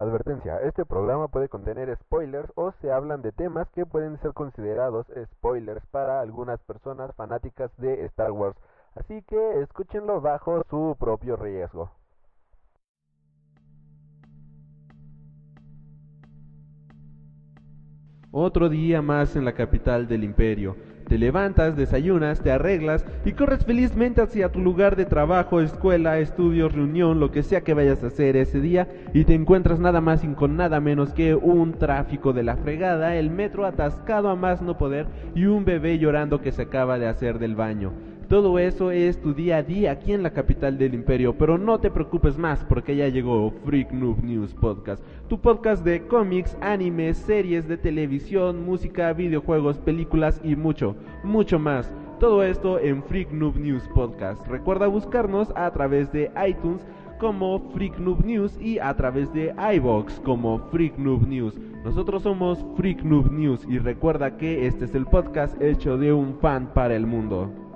Advertencia, este programa puede contener spoilers o se hablan de temas que pueden ser considerados spoilers para algunas personas fanáticas de Star Wars, así que escúchenlo bajo su propio riesgo. Otro día más en la capital del imperio. Te levantas, desayunas, te arreglas y corres felizmente hacia tu lugar de trabajo, escuela, estudios, reunión, lo que sea que vayas a hacer ese día y te encuentras nada más y con nada menos que un tráfico de la fregada, el metro atascado a más no poder y un bebé llorando que se acaba de hacer del baño. Todo eso es tu día a día aquí en la capital del imperio, pero no te preocupes más porque ya llegó Freak Noob News Podcast, tu podcast de cómics, animes, series de televisión, música, videojuegos, películas y mucho, mucho más. Todo esto en Freak Noob News Podcast. Recuerda buscarnos a través de iTunes como Freak Noob News y a través de iBox como Freak Noob News. Nosotros somos Freak Noob News y recuerda que este es el podcast hecho de un fan para el mundo.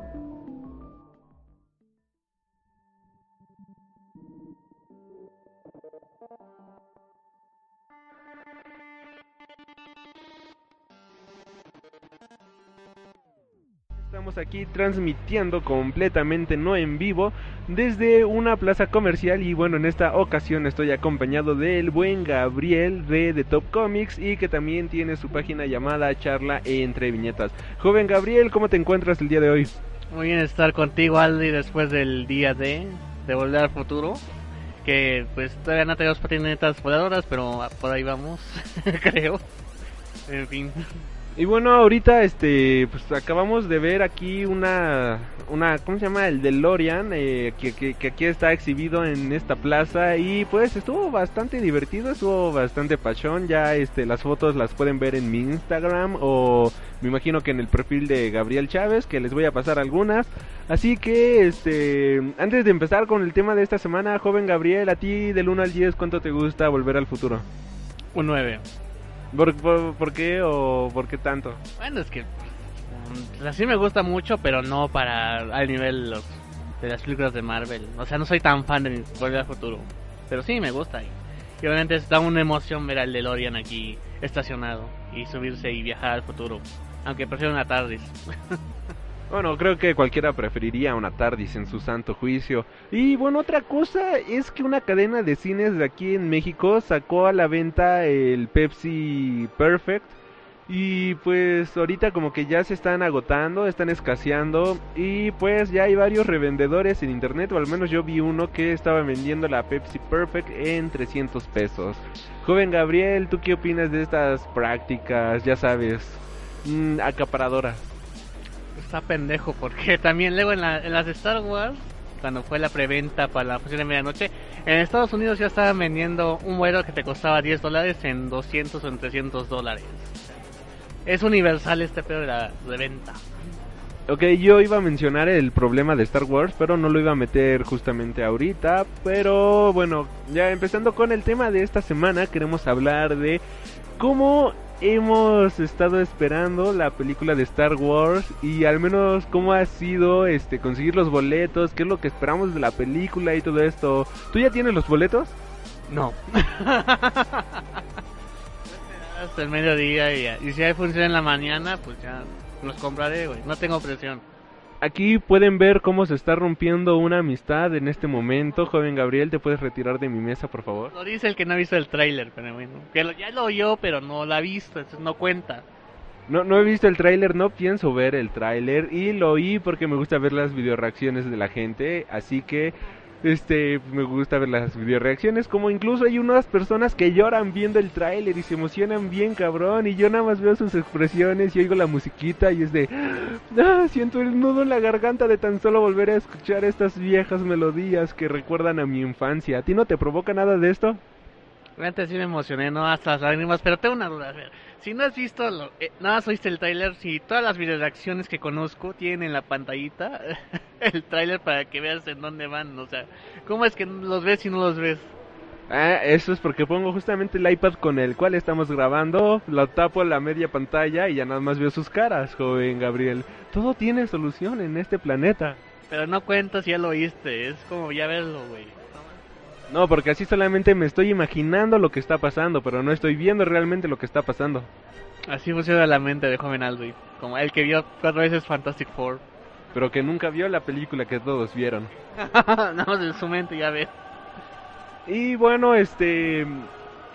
Estamos aquí transmitiendo completamente no en vivo desde una plaza comercial y bueno en esta ocasión estoy acompañado del buen Gabriel de The Top Comics y que también tiene su página llamada Charla entre viñetas. Joven Gabriel, ¿cómo te encuentras el día de hoy? Muy bien estar contigo Aldi después del día de, de Volver al Futuro. Que pues todavía no tenemos patinetas voladoras, pero por ahí vamos, creo. En fin. Y bueno, ahorita este pues acabamos de ver aquí una una ¿cómo se llama? el DeLorean eh, que, que, aquí está exhibido en esta plaza y pues estuvo bastante divertido, estuvo bastante pachón, ya este las fotos las pueden ver en mi Instagram o me imagino que en el perfil de Gabriel Chávez que les voy a pasar algunas. Así que este antes de empezar con el tema de esta semana, joven Gabriel, a ti del 1 al 10 ¿cuánto te gusta Volver al Futuro? Un 9. ¿Por, por, por qué o por qué tanto? Bueno, es que mm, así me gusta mucho, pero no para al nivel de las películas de Marvel. O sea, no soy tan fan de Volver al Futuro, pero sí me gusta. Y, y obviamente da una emoción ver al DeLorean aquí estacionado y subirse y viajar al futuro. Aunque prefiero una TARDIS. Bueno, creo que cualquiera preferiría una TARDIS en su santo juicio. Y bueno, otra cosa es que una cadena de cines de aquí en México sacó a la venta el Pepsi Perfect. Y pues ahorita como que ya se están agotando, están escaseando y pues ya hay varios revendedores en internet, o al menos yo vi uno que estaba vendiendo la Pepsi Perfect en 300 pesos. Joven Gabriel, ¿tú qué opinas de estas prácticas, ya sabes, mmm, acaparadoras? Está pendejo porque también luego en, la, en las de Star Wars, cuando fue la preventa para la función de medianoche, en Estados Unidos ya estaban vendiendo un vuelo que te costaba 10 dólares en 200 o en 300 dólares. Es universal este pedo de la reventa. Ok, yo iba a mencionar el problema de Star Wars, pero no lo iba a meter justamente ahorita. Pero bueno, ya empezando con el tema de esta semana, queremos hablar de cómo hemos estado esperando la película de Star Wars y al menos cómo ha sido este conseguir los boletos, qué es lo que esperamos de la película y todo esto. ¿Tú ya tienes los boletos? No. Hasta el mediodía y, y si hay función en la mañana, pues ya los compraré, güey. No tengo presión. Aquí pueden ver cómo se está rompiendo una amistad en este momento. Joven Gabriel, ¿te puedes retirar de mi mesa, por favor? Lo dice el que no ha visto el tráiler, pero bueno. Que lo, ya lo oyó, pero no lo ha visto, entonces no cuenta. No, no he visto el tráiler, no pienso ver el tráiler y lo oí porque me gusta ver las videoreacciones de la gente, así que este me gusta ver las videoreacciones como incluso hay unas personas que lloran viendo el tráiler y se emocionan bien cabrón y yo nada más veo sus expresiones y oigo la musiquita y es de ah, siento el nudo en la garganta de tan solo volver a escuchar estas viejas melodías que recuerdan a mi infancia. ¿A ti no te provoca nada de esto? Realmente sí me emocioné, no hasta las lágrimas, pero tengo una duda. A ver, si no has visto, lo, eh, nada más oíste el tráiler, si todas las videoreacciones que conozco tienen en la pantallita el tráiler para que veas en dónde van, o sea, ¿cómo es que los ves y no los ves? Ah, eso es porque pongo justamente el iPad con el cual estamos grabando, lo tapo en la media pantalla y ya nada más veo sus caras, joven Gabriel. Todo tiene solución en este planeta. Pero no cuento si ya lo oíste, es como ya verlo, güey. No, porque así solamente me estoy imaginando lo que está pasando, pero no estoy viendo realmente lo que está pasando. Así funciona la mente de joven Aldrich, como el que vio cuatro veces Fantastic Four. Pero que nunca vio la película que todos vieron. Nada más en su mente ya ve. Y bueno, este.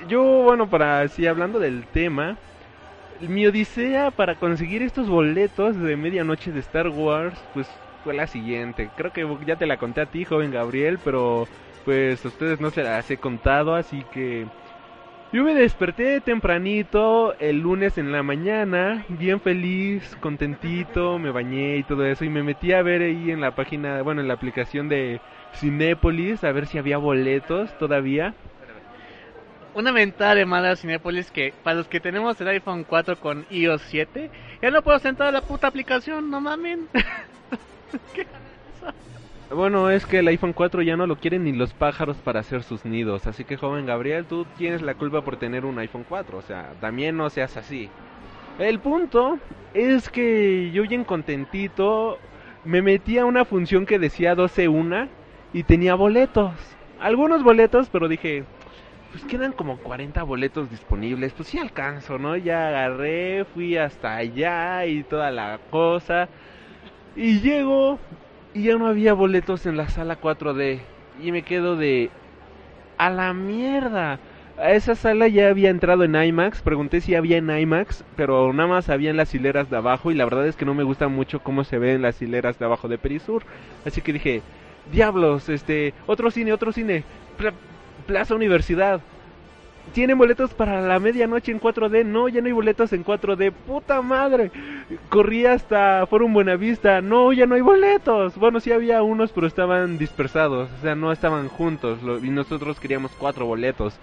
Yo, bueno, para así hablando del tema, mi odisea para conseguir estos boletos de medianoche de Star Wars, pues fue la siguiente. Creo que ya te la conté a ti, joven Gabriel, pero pues a ustedes no se las he contado, así que. Yo me desperté tempranito el lunes en la mañana, bien feliz, contentito, me bañé y todo eso y me metí a ver ahí en la página, bueno, en la aplicación de Cinépolis a ver si había boletos todavía. Una mentada de mala Cinépolis que para los que tenemos el iPhone 4 con iOS 7, ya no puedo sentar la puta aplicación, no mamen. Bueno, es que el iPhone 4 ya no lo quieren ni los pájaros para hacer sus nidos. Así que, joven Gabriel, tú tienes la culpa por tener un iPhone 4. O sea, también no seas así. El punto es que yo bien contentito me metí a una función que decía 12.1 y tenía boletos. Algunos boletos, pero dije, pues quedan como 40 boletos disponibles. Pues sí alcanzo, ¿no? Ya agarré, fui hasta allá y toda la cosa. Y llego y ya no había boletos en la sala 4D. Y me quedo de... A la mierda. A esa sala ya había entrado en IMAX. Pregunté si había en IMAX. Pero nada más había en las hileras de abajo. Y la verdad es que no me gusta mucho cómo se ve en las hileras de abajo de Perisur. Así que dije... Diablos, este... Otro cine, otro cine. Plaza Universidad. ¿Tienen boletos para la medianoche en 4D? No, ya no hay boletos en 4D. ¡Puta madre! Corrí hasta Forum Buenavista. No, ya no hay boletos. Bueno, sí había unos, pero estaban dispersados. O sea, no estaban juntos. y nosotros queríamos cuatro boletos.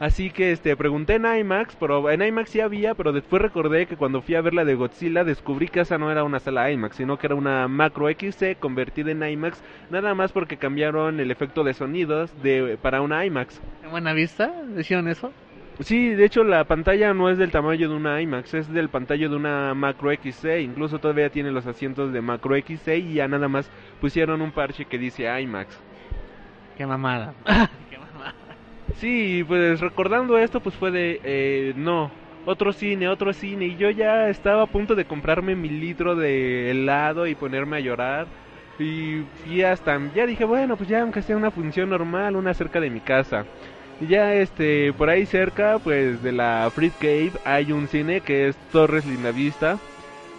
Así que este pregunté en IMAX, pero en IMAX sí había, pero después recordé que cuando fui a ver la de Godzilla descubrí que esa no era una sala IMAX, sino que era una macro XC convertida en IMAX, nada más porque cambiaron el efecto de sonidos de para una IMAX. ¿En buena vista? ¿Decían eso? Sí, de hecho la pantalla no es del tamaño de una IMAX, es del pantalla de una macro XC, incluso todavía tiene los asientos de macro XC y ya nada más pusieron un parche que dice IMAX. Qué mamada. Sí, pues recordando esto, pues fue de, eh, no, otro cine, otro cine. Y yo ya estaba a punto de comprarme mi litro de helado y ponerme a llorar. Y fui hasta, ya dije, bueno, pues ya aunque sea una función normal, una cerca de mi casa. Y ya este, por ahí cerca, pues de la Free Cave hay un cine que es Torres Lindavista.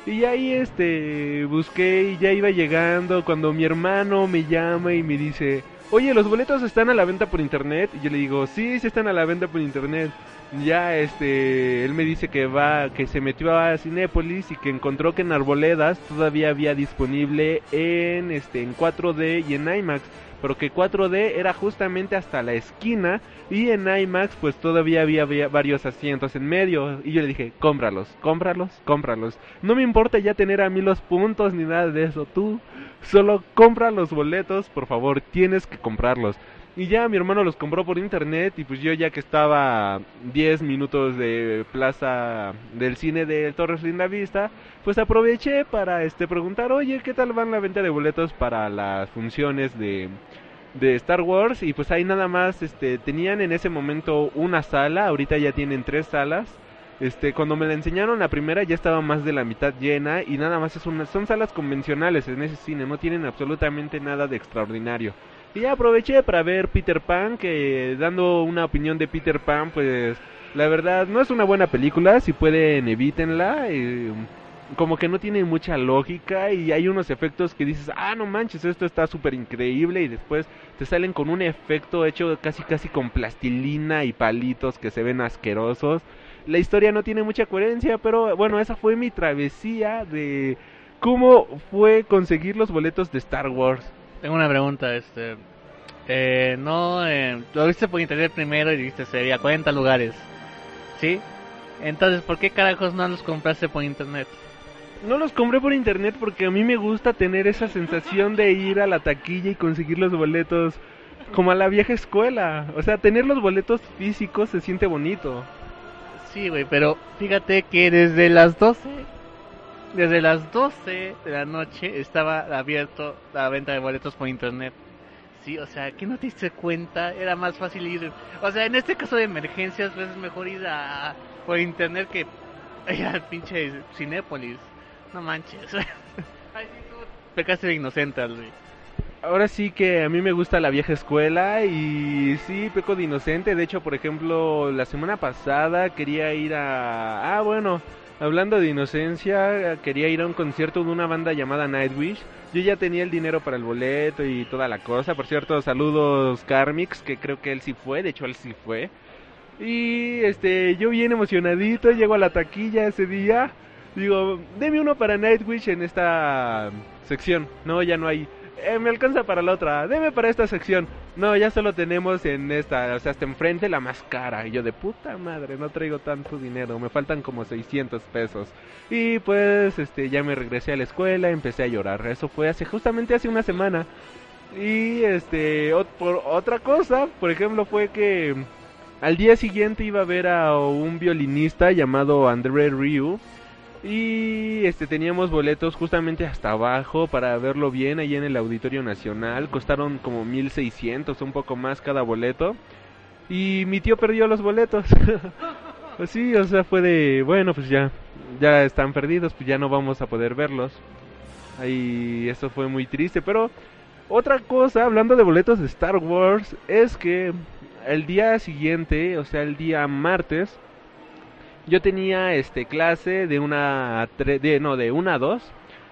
Y ahí este, busqué y ya iba llegando cuando mi hermano me llama y me dice, oye, los boletos están a la venta por internet. Y yo le digo, sí, sí están a la venta por internet. Ya, este, él me dice que va, que se metió a Cinépolis y que encontró que en Arboledas todavía había disponible en, este, en 4D y en IMAX. Pero que 4D era justamente hasta la esquina y en IMAX pues todavía había, había varios asientos en medio. Y yo le dije, cómpralos, cómpralos, cómpralos. No me importa ya tener a mí los puntos ni nada de eso. Tú Solo compra los boletos, por favor, tienes que comprarlos. Y ya mi hermano los compró por internet y pues yo ya que estaba 10 minutos de plaza del cine de Torres Linda Vista, pues aproveché para este preguntar, oye, ¿qué tal van la venta de boletos para las funciones de, de Star Wars? Y pues ahí nada más este, tenían en ese momento una sala, ahorita ya tienen tres salas. Este, cuando me la enseñaron la primera ya estaba más de la mitad llena y nada más es una, son salas convencionales en ese cine, no tienen absolutamente nada de extraordinario. Y aproveché para ver Peter Pan, que dando una opinión de Peter Pan, pues la verdad no es una buena película, si pueden evítenla. Como que no tiene mucha lógica y hay unos efectos que dices, ah, no manches, esto está súper increíble y después te salen con un efecto hecho casi casi con plastilina y palitos que se ven asquerosos la historia no tiene mucha coherencia, pero bueno, esa fue mi travesía de cómo fue conseguir los boletos de Star Wars. Tengo una pregunta, este Eh, no, eh, lo viste por internet primero y dijiste sería 40 lugares. ¿Sí? Entonces, ¿por qué carajos no los compraste por internet? No los compré por internet porque a mí me gusta tener esa sensación de ir a la taquilla y conseguir los boletos como a la vieja escuela. O sea, tener los boletos físicos se siente bonito. Sí, güey, pero fíjate que desde las 12, desde las 12 de la noche estaba abierto la venta de boletos por internet. Sí, o sea, que no te diste cuenta, era más fácil ir. O sea, en este caso de emergencias, pues es mejor ir a, por internet que ir al pinche Cinépolis. No manches. Ay, sí, tú pecaste de inocente, güey. Ahora sí que a mí me gusta la vieja escuela y sí, peco de inocente. De hecho, por ejemplo, la semana pasada quería ir a... Ah, bueno, hablando de inocencia, quería ir a un concierto de una banda llamada Nightwish. Yo ya tenía el dinero para el boleto y toda la cosa. Por cierto, saludos Carmix, que creo que él sí fue, de hecho él sí fue. Y este, yo bien emocionadito, llego a la taquilla ese día. Digo, deme uno para Nightwish en esta sección. No, ya no hay. Eh, me alcanza para la otra. Deme para esta sección. No, ya solo tenemos en esta, o sea, hasta enfrente la más cara. Y yo de puta madre, no traigo tanto dinero. Me faltan como 600 pesos. Y pues, este, ya me regresé a la escuela, empecé a llorar. Eso fue hace justamente hace una semana. Y este, por otra cosa, por ejemplo, fue que al día siguiente iba a ver a un violinista llamado André Ryu y este teníamos boletos justamente hasta abajo para verlo bien ahí en el Auditorio Nacional. Costaron como 1600, un poco más cada boleto. Y mi tío perdió los boletos. pues sí, o sea, fue de, bueno, pues ya ya están perdidos, pues ya no vamos a poder verlos. Ahí eso fue muy triste, pero otra cosa, hablando de boletos de Star Wars, es que el día siguiente, o sea, el día martes, yo tenía este clase de una de no de una a dos.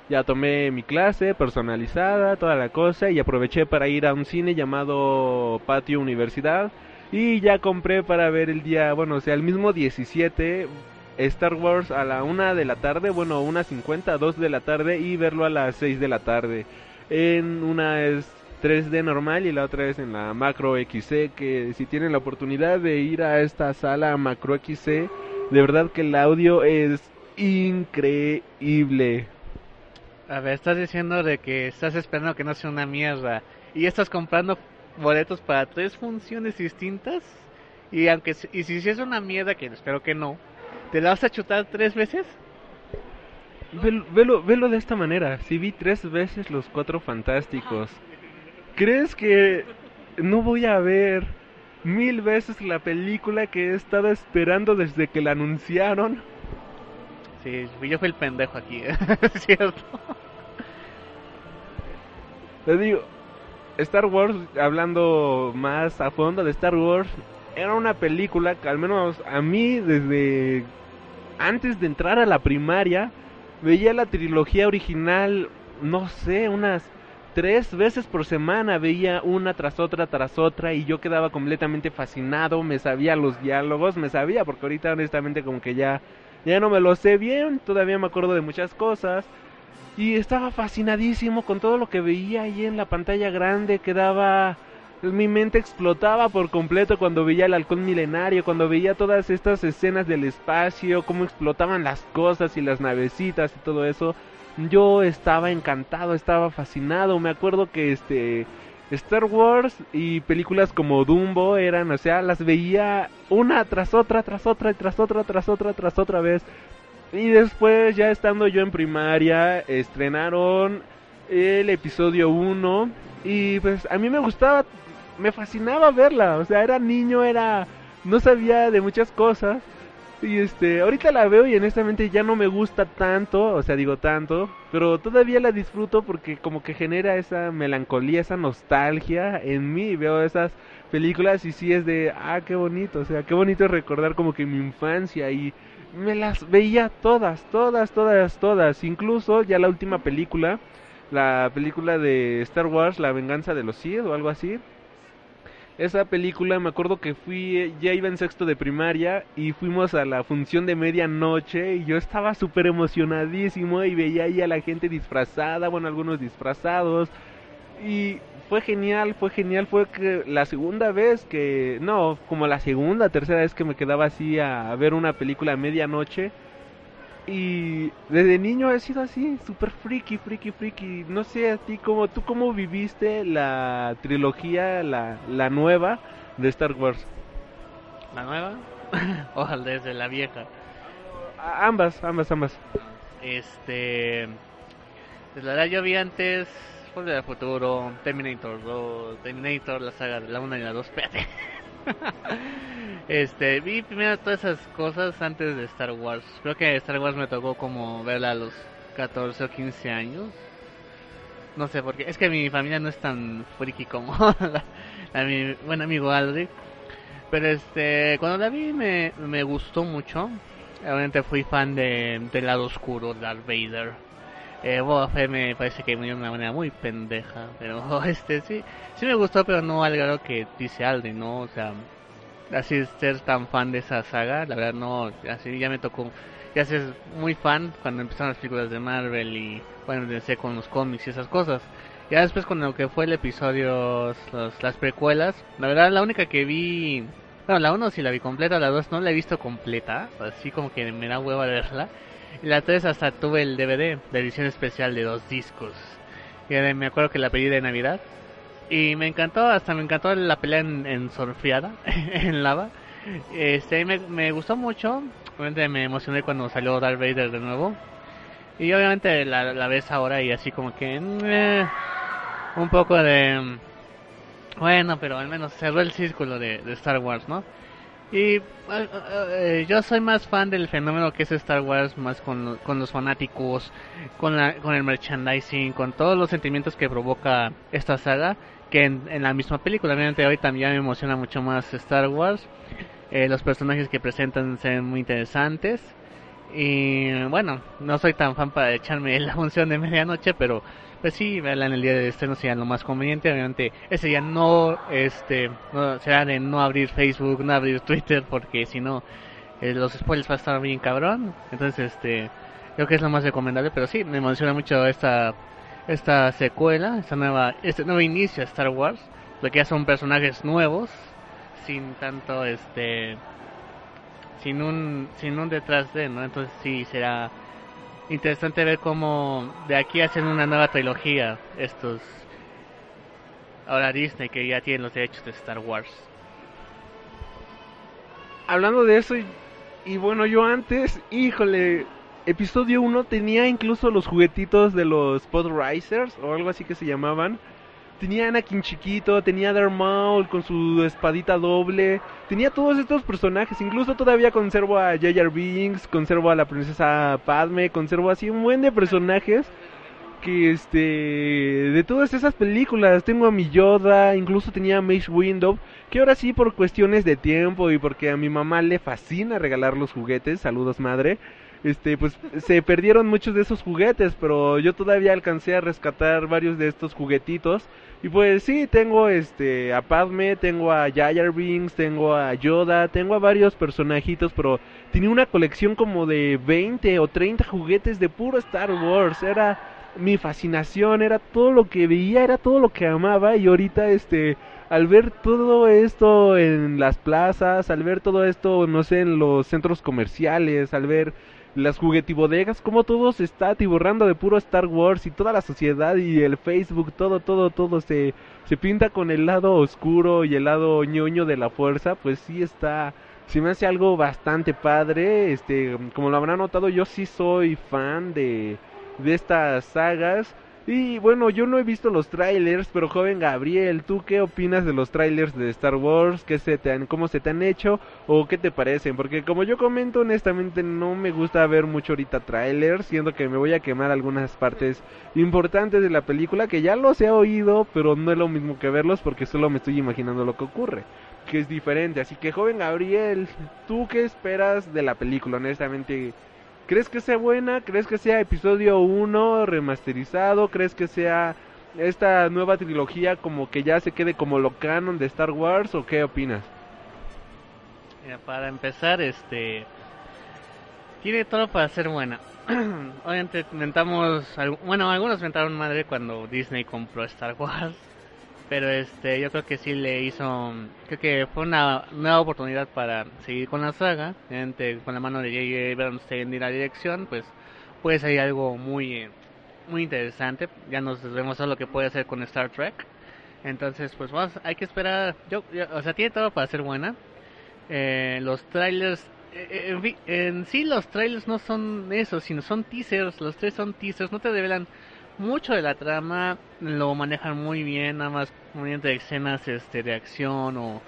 Ya tomé mi clase personalizada toda la cosa y aproveché para ir a un cine llamado Patio Universidad. Y ya compré para ver el día bueno o sea el mismo 17 Star Wars a la una de la tarde bueno una cincuenta dos de la tarde y verlo a las 6 de la tarde. En una es 3D normal y la otra es en la Macro XC que si tienen la oportunidad de ir a esta sala Macro XC de verdad que el audio es increíble. A ver, estás diciendo de que estás esperando que no sea una mierda y estás comprando boletos para tres funciones distintas y aunque y si es una mierda que espero que no, ¿te la vas a chutar tres veces? Velo, velo, de esta manera, si vi tres veces los cuatro fantásticos, ¿crees que no voy a ver mil veces la película que he estado esperando desde que la anunciaron. Sí, yo fui el pendejo aquí, ¿eh? ¿es cierto? Te digo, Star Wars, hablando más a fondo de Star Wars, era una película que al menos a mí desde antes de entrar a la primaria veía la trilogía original, no sé, unas tres veces por semana veía una tras otra tras otra y yo quedaba completamente fascinado, me sabía los diálogos, me sabía porque ahorita honestamente como que ya ya no me lo sé bien, todavía me acuerdo de muchas cosas y estaba fascinadísimo con todo lo que veía ahí en la pantalla grande, quedaba mi mente explotaba por completo cuando veía el halcón milenario, cuando veía todas estas escenas del espacio, cómo explotaban las cosas y las navecitas y todo eso yo estaba encantado, estaba fascinado. Me acuerdo que este Star Wars y películas como Dumbo eran, o sea, las veía una tras otra, tras otra, tras otra, tras otra, tras otra vez. Y después, ya estando yo en primaria, estrenaron el episodio 1 y pues a mí me gustaba, me fascinaba verla, o sea, era niño, era no sabía de muchas cosas y este, ahorita la veo y honestamente ya no me gusta tanto, o sea, digo tanto, pero todavía la disfruto porque como que genera esa melancolía, esa nostalgia en mí. Veo esas películas y sí es de, ah, qué bonito, o sea, qué bonito recordar como que mi infancia y me las veía todas, todas, todas, todas. Incluso ya la última película, la película de Star Wars, La venganza de los Sith o algo así esa película me acuerdo que fui, ya iba en sexto de primaria y fuimos a la función de medianoche y yo estaba súper emocionadísimo y veía ahí a la gente disfrazada, bueno, algunos disfrazados y fue genial, fue genial, fue que la segunda vez que, no, como la segunda, tercera vez que me quedaba así a, ver una película a medianoche. Y desde niño he sido así, super freaky, freaky, freaky. No sé a ti cómo, tú cómo viviste la trilogía, la, la nueva de Star Wars. ¿La nueva? o desde la vieja. ambas, ambas, ambas. Este, pues la verdad yo vi antes Volver del Futuro, Terminator 2, Terminator, la saga de la 1 y la 2, espérate. este, vi primero todas esas cosas antes de Star Wars. Creo que Star Wars me tocó como verla a los 14 o 15 años. No sé por qué. Es que mi familia no es tan friki como la, mi buen amigo Aldrich. Pero este, cuando la vi me, me gustó mucho. Obviamente fui fan de, del lado oscuro, Darth Vader eh, Boba Fett me parece que murió de una manera muy pendeja, pero este sí, sí me gustó, pero no al grado que dice Alden, ¿no? O sea, así ser tan fan de esa saga, la verdad no, así ya me tocó, ya es muy fan cuando empezaron las películas de Marvel y bueno, empecé con los cómics y esas cosas. Ya después con lo que fue el episodio, las precuelas, la verdad la única que vi, bueno, la 1 sí la vi completa, la 2 no la he visto completa, así como que me da hueva verla. Y la 3 hasta tuve el DVD de edición especial de dos discos. Y me acuerdo que la pedí de Navidad. Y me encantó, hasta me encantó la pelea en, surfeada, en lava. Este, me, me gustó mucho. Obviamente me emocioné cuando salió Darth Vader de nuevo. Y obviamente la, la ves ahora y así como que... Eh, un poco de... Bueno, pero al menos cerró el círculo de Star Wars, ¿no? Y eh, yo soy más fan del fenómeno que es Star Wars, más con, con los fanáticos, con, la, con el merchandising, con todos los sentimientos que provoca esta saga, que en, la misma película. Obviamente hoy también me emociona mucho más Star Wars. Eh, los personajes que presentan son muy interesantes. Y bueno, no soy tan fan para echarme la función de medianoche, pero pues sí, verla en el día de estreno sería lo más conveniente. Obviamente, ese día no, este, no, será de no abrir Facebook, no abrir Twitter, porque si no, eh, los spoilers va a estar bien cabrón. Entonces, este, creo que es lo más recomendable. Pero sí, me emociona mucho esta, esta secuela, esta nueva, este nuevo inicio de Star Wars, lo que ya son personajes nuevos, sin tanto, este, sin un, sin un detrás de, ¿no? Entonces sí será interesante ver cómo de aquí hacen una nueva trilogía estos ahora Disney que ya tienen los derechos de Star Wars. Hablando de eso y, bueno, yo antes, híjole, episodio 1 tenía incluso los juguetitos de los Podrisers o algo así que se llamaban tenía Anakin chiquito, tenía Darth Maul con su espadita doble, tenía todos estos personajes, incluso todavía conservo a Jar Binks, conservo a la princesa Padme, conservo así un buen de personajes que este de todas esas películas. Tengo a mi Yoda, incluso tenía a Mace Window, que ahora sí por cuestiones de tiempo y porque a mi mamá le fascina regalar los juguetes, saludos madre este, pues se perdieron muchos de esos juguetes, pero yo todavía alcancé a rescatar varios de estos juguetitos. Y pues sí, tengo este a Padme, tengo a Jar Binks, tengo a Yoda, tengo a varios personajitos, pero tenía una colección como de 20 o 30 juguetes de puro Star Wars. Era mi fascinación, era todo lo que veía, era todo lo que amaba y ahorita este al ver todo esto en las plazas, al ver todo esto, no sé, en los centros comerciales, al ver las juguetibodegas, como todo se está atiborrando de puro Star Wars y toda la sociedad y el Facebook, todo, todo, todo se, se pinta con el lado oscuro y el lado ñoño de la fuerza, pues sí está, sí me hace algo bastante padre, este, como lo habrán notado, yo sí soy fan de, de estas sagas, y bueno, yo no he visto los trailers, pero joven Gabriel, ¿tú qué opinas de los trailers de Star Wars? ¿Qué se te han, ¿Cómo se te han hecho? ¿O qué te parecen? Porque como yo comento, honestamente no me gusta ver mucho ahorita trailers, siendo que me voy a quemar algunas partes importantes de la película que ya los he oído, pero no es lo mismo que verlos porque solo me estoy imaginando lo que ocurre, que es diferente. Así que joven Gabriel, ¿tú qué esperas de la película? Honestamente, ¿Crees que sea buena? ¿Crees que sea episodio 1 remasterizado? ¿Crees que sea esta nueva trilogía como que ya se quede como lo canon de Star Wars o qué opinas? para empezar, este tiene todo para ser buena. Obviamente inventamos, bueno, algunos inventaron madre cuando Disney compró Star Wars, pero este yo creo que sí le hizo creo que fue una nueva oportunidad para seguir con la saga. Con la mano de J.J. Abrams en la dirección pues puede salir algo muy muy interesante. Ya nos demostró lo que puede hacer con Star Trek. Entonces pues vamos, hay que esperar. Yo, o sea tiene todo para ser buena. Eh, los trailers eh, eh, en, sí los trailers no son eso sino son teasers. Los tres son teasers no te revelan mucho de la trama lo manejan muy bien, nada más mediante escenas este, de acción o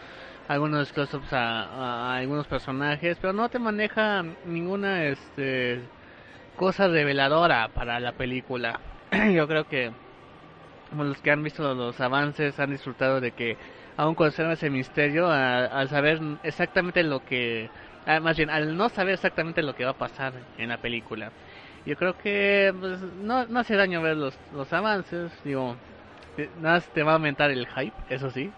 algunos close-ups a, algunos personajes, pero no te maneja ninguna este, cosa reveladora para la película. Yo creo que los que han visto los avances han disfrutado de que aún conserva ese misterio al saber exactamente lo que, ah, más bien al no saber exactamente lo que va a pasar en la película. Yo creo que pues, no, no hace daño ver los, los avances, digo, nada te va a aumentar el hype, eso sí.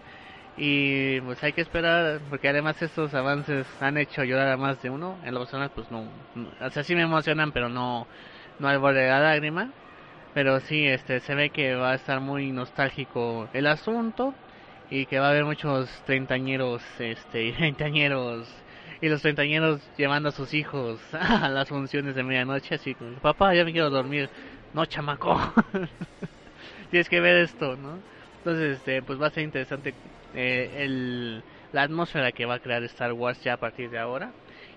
Y pues hay que esperar, porque además estos avances han hecho llorar a más de uno. En lo personal, pues no, o sea, sí me emocionan, pero no, no al borde de la lágrima. Pero sí, este, se ve que va a estar muy nostálgico el asunto y que va a haber muchos treintañeros, este, treintañeros y los treintañeros llevando a sus hijos a las funciones de medianoche, así como, papá, ya me quiero dormir. No, chamaco. Tienes que ver esto, ¿no? Entonces, este, pues va a ser interesante eh, el, la atmósfera que va a crear Star Wars ya a partir de ahora.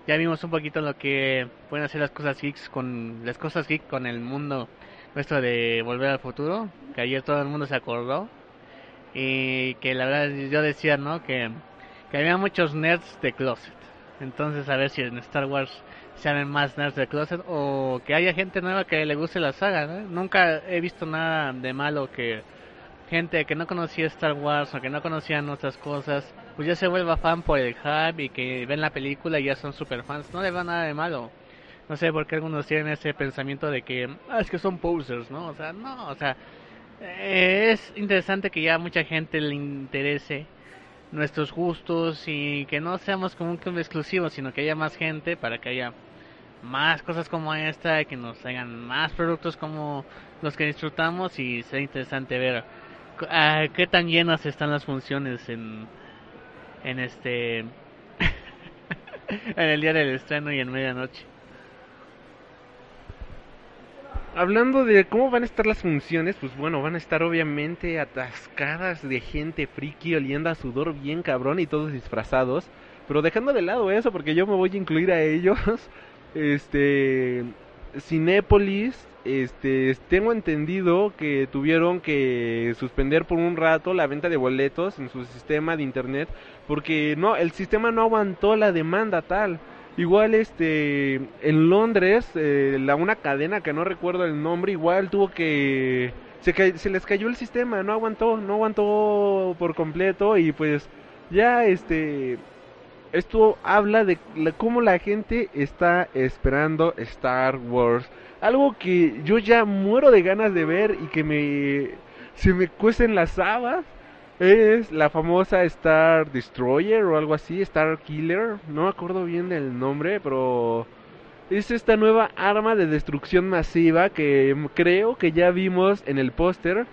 Ya vimos un poquito lo que pueden hacer las cosas geeks con las cosas geek con el mundo nuestro de Volver al Futuro, que ayer todo el mundo se acordó y que la verdad yo decía, ¿no? Que, que había muchos nerds de closet entonces, a ver si en Star Wars se abren más nerds de closet o que haya gente nueva que le guste la saga. Nunca he visto nada de malo que gente que no conocía Star Wars o que no conocían otras cosas, pues ya se vuelva fan por el hype y que ven la película y ya son super fans. No le va nada de malo. No sé por qué algunos tienen ese pensamiento de que ah, es que son posers, ¿no? O sea, no, o sea, eh, es interesante que ya mucha gente le interese nuestros gustos y que no seamos como un club exclusivo, sino que haya más gente para que haya más cosas como esta, que nos hagan más productos como los que disfrutamos y sea interesante ver uh, qué tan llenas están las funciones en, en este en el día del estreno y en medianoche. Hablando de cómo van a estar las funciones, pues bueno, van a estar obviamente atascadas de gente friki oliendo a sudor bien cabrón y todos disfrazados. Pero dejando de lado eso, porque yo me voy a incluir a ellos, este, Cinépolis, este, tengo entendido que tuvieron que suspender por un rato la venta de boletos en su sistema de internet, porque no, el sistema no aguantó la demanda tal. Igual este en Londres, eh, la una cadena que no recuerdo el nombre, igual tuvo que se, se les cayó el sistema, no aguantó, no aguantó por completo y pues ya este esto habla de cómo la gente está esperando Star Wars, algo que yo ya muero de ganas de ver y que me se me cuecen las habas es la famosa Star Destroyer o algo así, Star Killer, no me acuerdo bien del nombre, pero es esta nueva arma de destrucción masiva que creo que ya vimos en el póster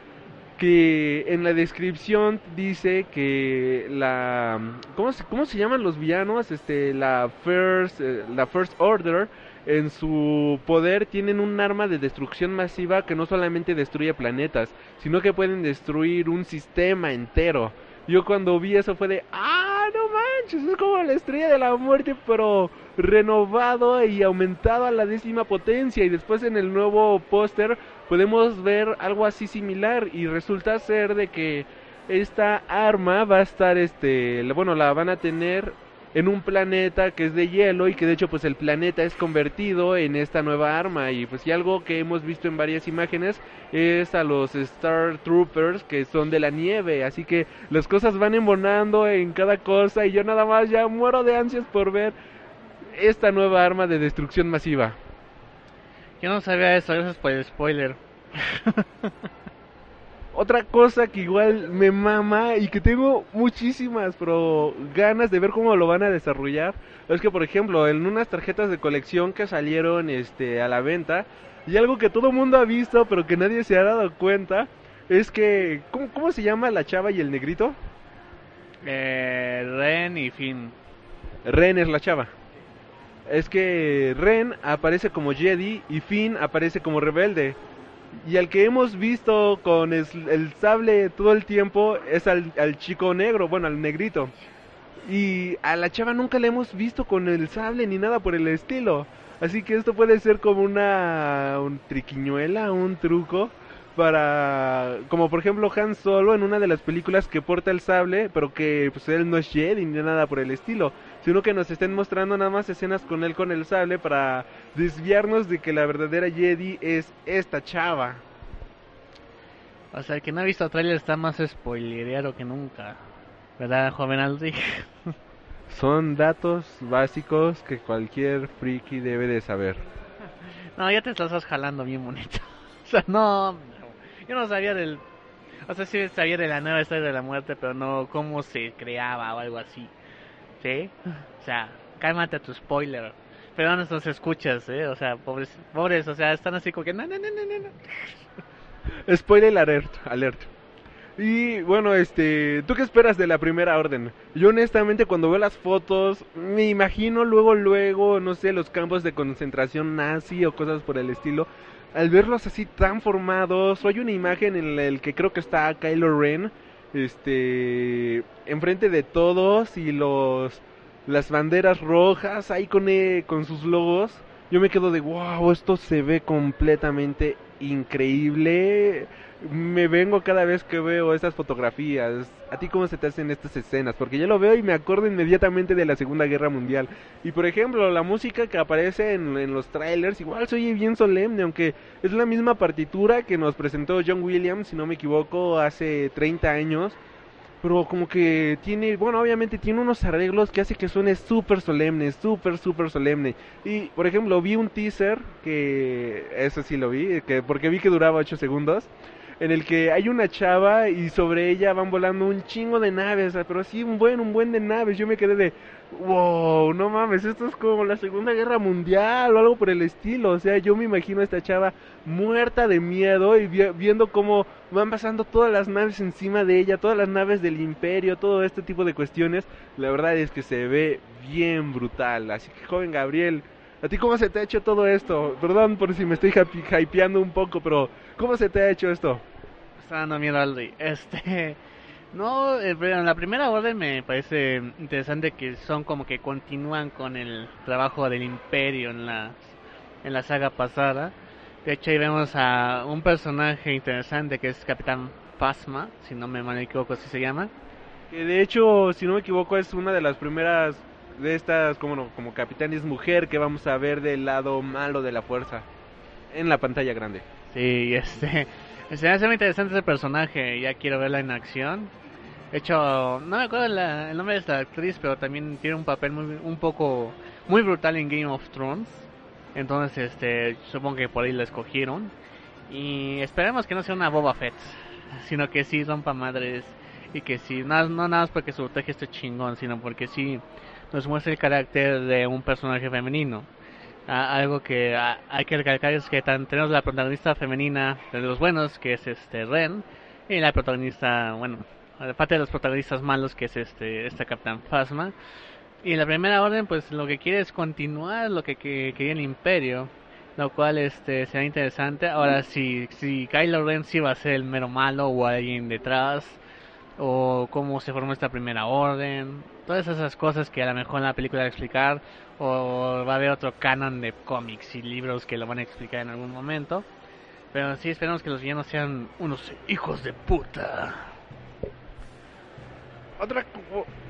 que en la descripción dice que la ¿cómo se, cómo se llaman los villanos? Este la First eh, la First Order en su poder tienen un arma de destrucción masiva que no solamente destruye planetas, sino que pueden destruir un sistema entero. Yo cuando vi eso fue de, ah, no manches, es como la estrella de la muerte, pero renovado y aumentado a la décima potencia. Y después en el nuevo póster podemos ver algo así similar y resulta ser de que esta arma va a estar, este, bueno, la van a tener en un planeta que es de hielo y que de hecho pues el planeta es convertido en esta nueva arma y pues y algo que hemos visto en varias imágenes es a los Star Troopers que son de la nieve, así que las cosas van embonando en cada cosa y yo nada más ya muero de ansias por ver esta nueva arma de destrucción masiva. Yo no sabía eso, gracias por el spoiler. Otra cosa que igual me mama y que tengo muchísimas pero ganas de ver cómo lo van a desarrollar es que por ejemplo en unas tarjetas de colección que salieron este a la venta y algo que todo el mundo ha visto pero que nadie se ha dado cuenta es que... ¿Cómo, cómo se llama la chava y el negrito? Eh, Ren y Finn. Ren es la chava. Es que Ren aparece como Jedi y Finn aparece como rebelde. Y al que hemos visto con el, sable todo el tiempo es al, al chico negro, bueno, al negrito. Y a la chava nunca la hemos visto con el sable ni nada por el estilo. Así que esto puede ser como una un triquiñuela, un truco para como por ejemplo Han Solo en una de las películas que porta el sable, pero que pues él no es Jedi ni nada por el estilo, sino que nos estén mostrando nada más escenas con él con el sable para desviarnos de que la verdadera Jedi es esta chava. O sea, el que no ha visto trailer está más spoilerero que nunca. ¿Verdad, joven Aldi? Son datos básicos que cualquier friki debe de saber. no, ya te estás jalando bien bonito. o sea, no, yo no sabía del... O sea, sí sabía de la nueva historia de la muerte, pero no cómo se creaba o algo así. ¿Sí? O sea, cálmate a tu spoiler. Pero no nos escuchas, ¿eh? O sea, pobres, pobres, o sea, están así como que... No, no, no, no. Spoiler alert, alert. Y bueno, este, ¿tú qué esperas de la primera orden? Yo honestamente cuando veo las fotos me imagino luego, luego, no sé, los campos de concentración nazi o cosas por el estilo. Al verlos así tan formados, hay una imagen en el que creo que está Kylo Ren, este, enfrente de todos y los, las banderas rojas ahí con, eh, con sus logos. Yo me quedo de, wow, esto se ve completamente increíble me vengo cada vez que veo estas fotografías. ¿A ti cómo se te hacen estas escenas? Porque yo lo veo y me acuerdo inmediatamente de la Segunda Guerra Mundial. Y por ejemplo, la música que aparece en, los trailers igual se oye bien solemne, aunque es la misma partitura que nos presentó John Williams, si no me equivoco, hace 30 años. Pero como que tiene, bueno, obviamente tiene unos arreglos que hace que suene súper solemne, súper, súper solemne. Y, por ejemplo, vi un teaser, que eso sí lo vi, que porque vi que duraba 8 segundos en el que hay una chava y sobre ella van volando un chingo de naves, pero sí un buen, un buen de naves. Yo me quedé de, wow, no mames, esto es como la Segunda Guerra Mundial o algo por el estilo. O sea, yo me imagino a esta chava muerta de miedo y viendo cómo van pasando todas las naves encima de ella, todas las naves del imperio, todo este tipo de cuestiones. La verdad es que se ve bien brutal. Así que, joven Gabriel, ¿A ti cómo se te ha hecho todo esto? Perdón por si me estoy hypeando un poco, pero ¿cómo se te ha hecho esto? Dando miedo Aldi. Este, no, eh, en la primera orden me parece interesante que son como que continúan con el trabajo del imperio en la, en la saga pasada. De hecho ahí vemos a un personaje interesante que es Capitán Phasma, si no me mal equivoco así se llama. Que de hecho, si no me equivoco, es una de las primeras de estas como, como capitanes mujer que vamos a ver del lado malo de la fuerza en la pantalla grande. Sí, este, se me hace muy interesante ese personaje, ya quiero verla en acción. De hecho, no me acuerdo el nombre de esta actriz, pero también tiene un papel muy, un poco muy brutal en Game of Thrones. Entonces, este, supongo que por ahí la escogieron. Y esperemos que no sea una Boba Fett, sino que sí rompa madres y que sí, no, no nada más porque su traje esté chingón, sino porque sí nos muestra el carácter de un personaje femenino. Algo que hay que recalcar es que tenemos la protagonista femenina de los buenos, que es este Ren, y la protagonista, bueno, aparte de los protagonistas malos, que es este, este Capitán Phasma. Y la primera orden, pues lo que quiere es continuar lo que, quería el Imperio, lo cual este será interesante. Ahora, si, si Kylo Ren sí va a ser el mero malo o alguien detrás, o cómo se formó esta primera orden, todas esas cosas que a lo mejor en la película va a explicar o va a haber otro canon de cómics y libros que lo van a explicar en algún momento. Pero sí esperamos que los villanos sean unos hijos de puta. Otra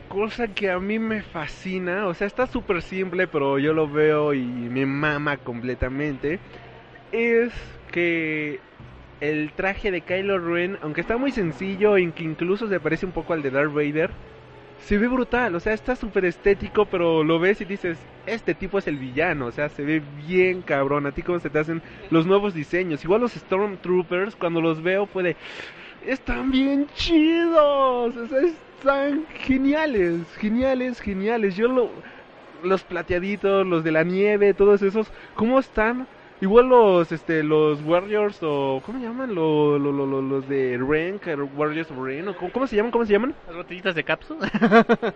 cosa que a mí me fascina, o sea, está súper simple, pero yo lo veo y me mama completamente, es que el traje de Kylo Ren, aunque está muy sencillo, que incluso se parece un poco al de Darth Vader, se ve brutal, o sea, está súper estético, pero lo ves y dices, este tipo es el villano, o sea, se ve bien cabrón, a ti cómo se te hacen los nuevos diseños, igual los Stormtroopers, cuando los veo fue de, están bien chidos, están geniales, geniales, geniales, yo lo, los plateaditos, los de la nieve, todos esos, cómo están Igual los, este, los Warriors o, ¿cómo se llaman? Los, los, los, los de que- Warriors of Ren, o ¿cómo, cómo se llaman? ¿Cómo se llaman? Las botellitas de cápsula.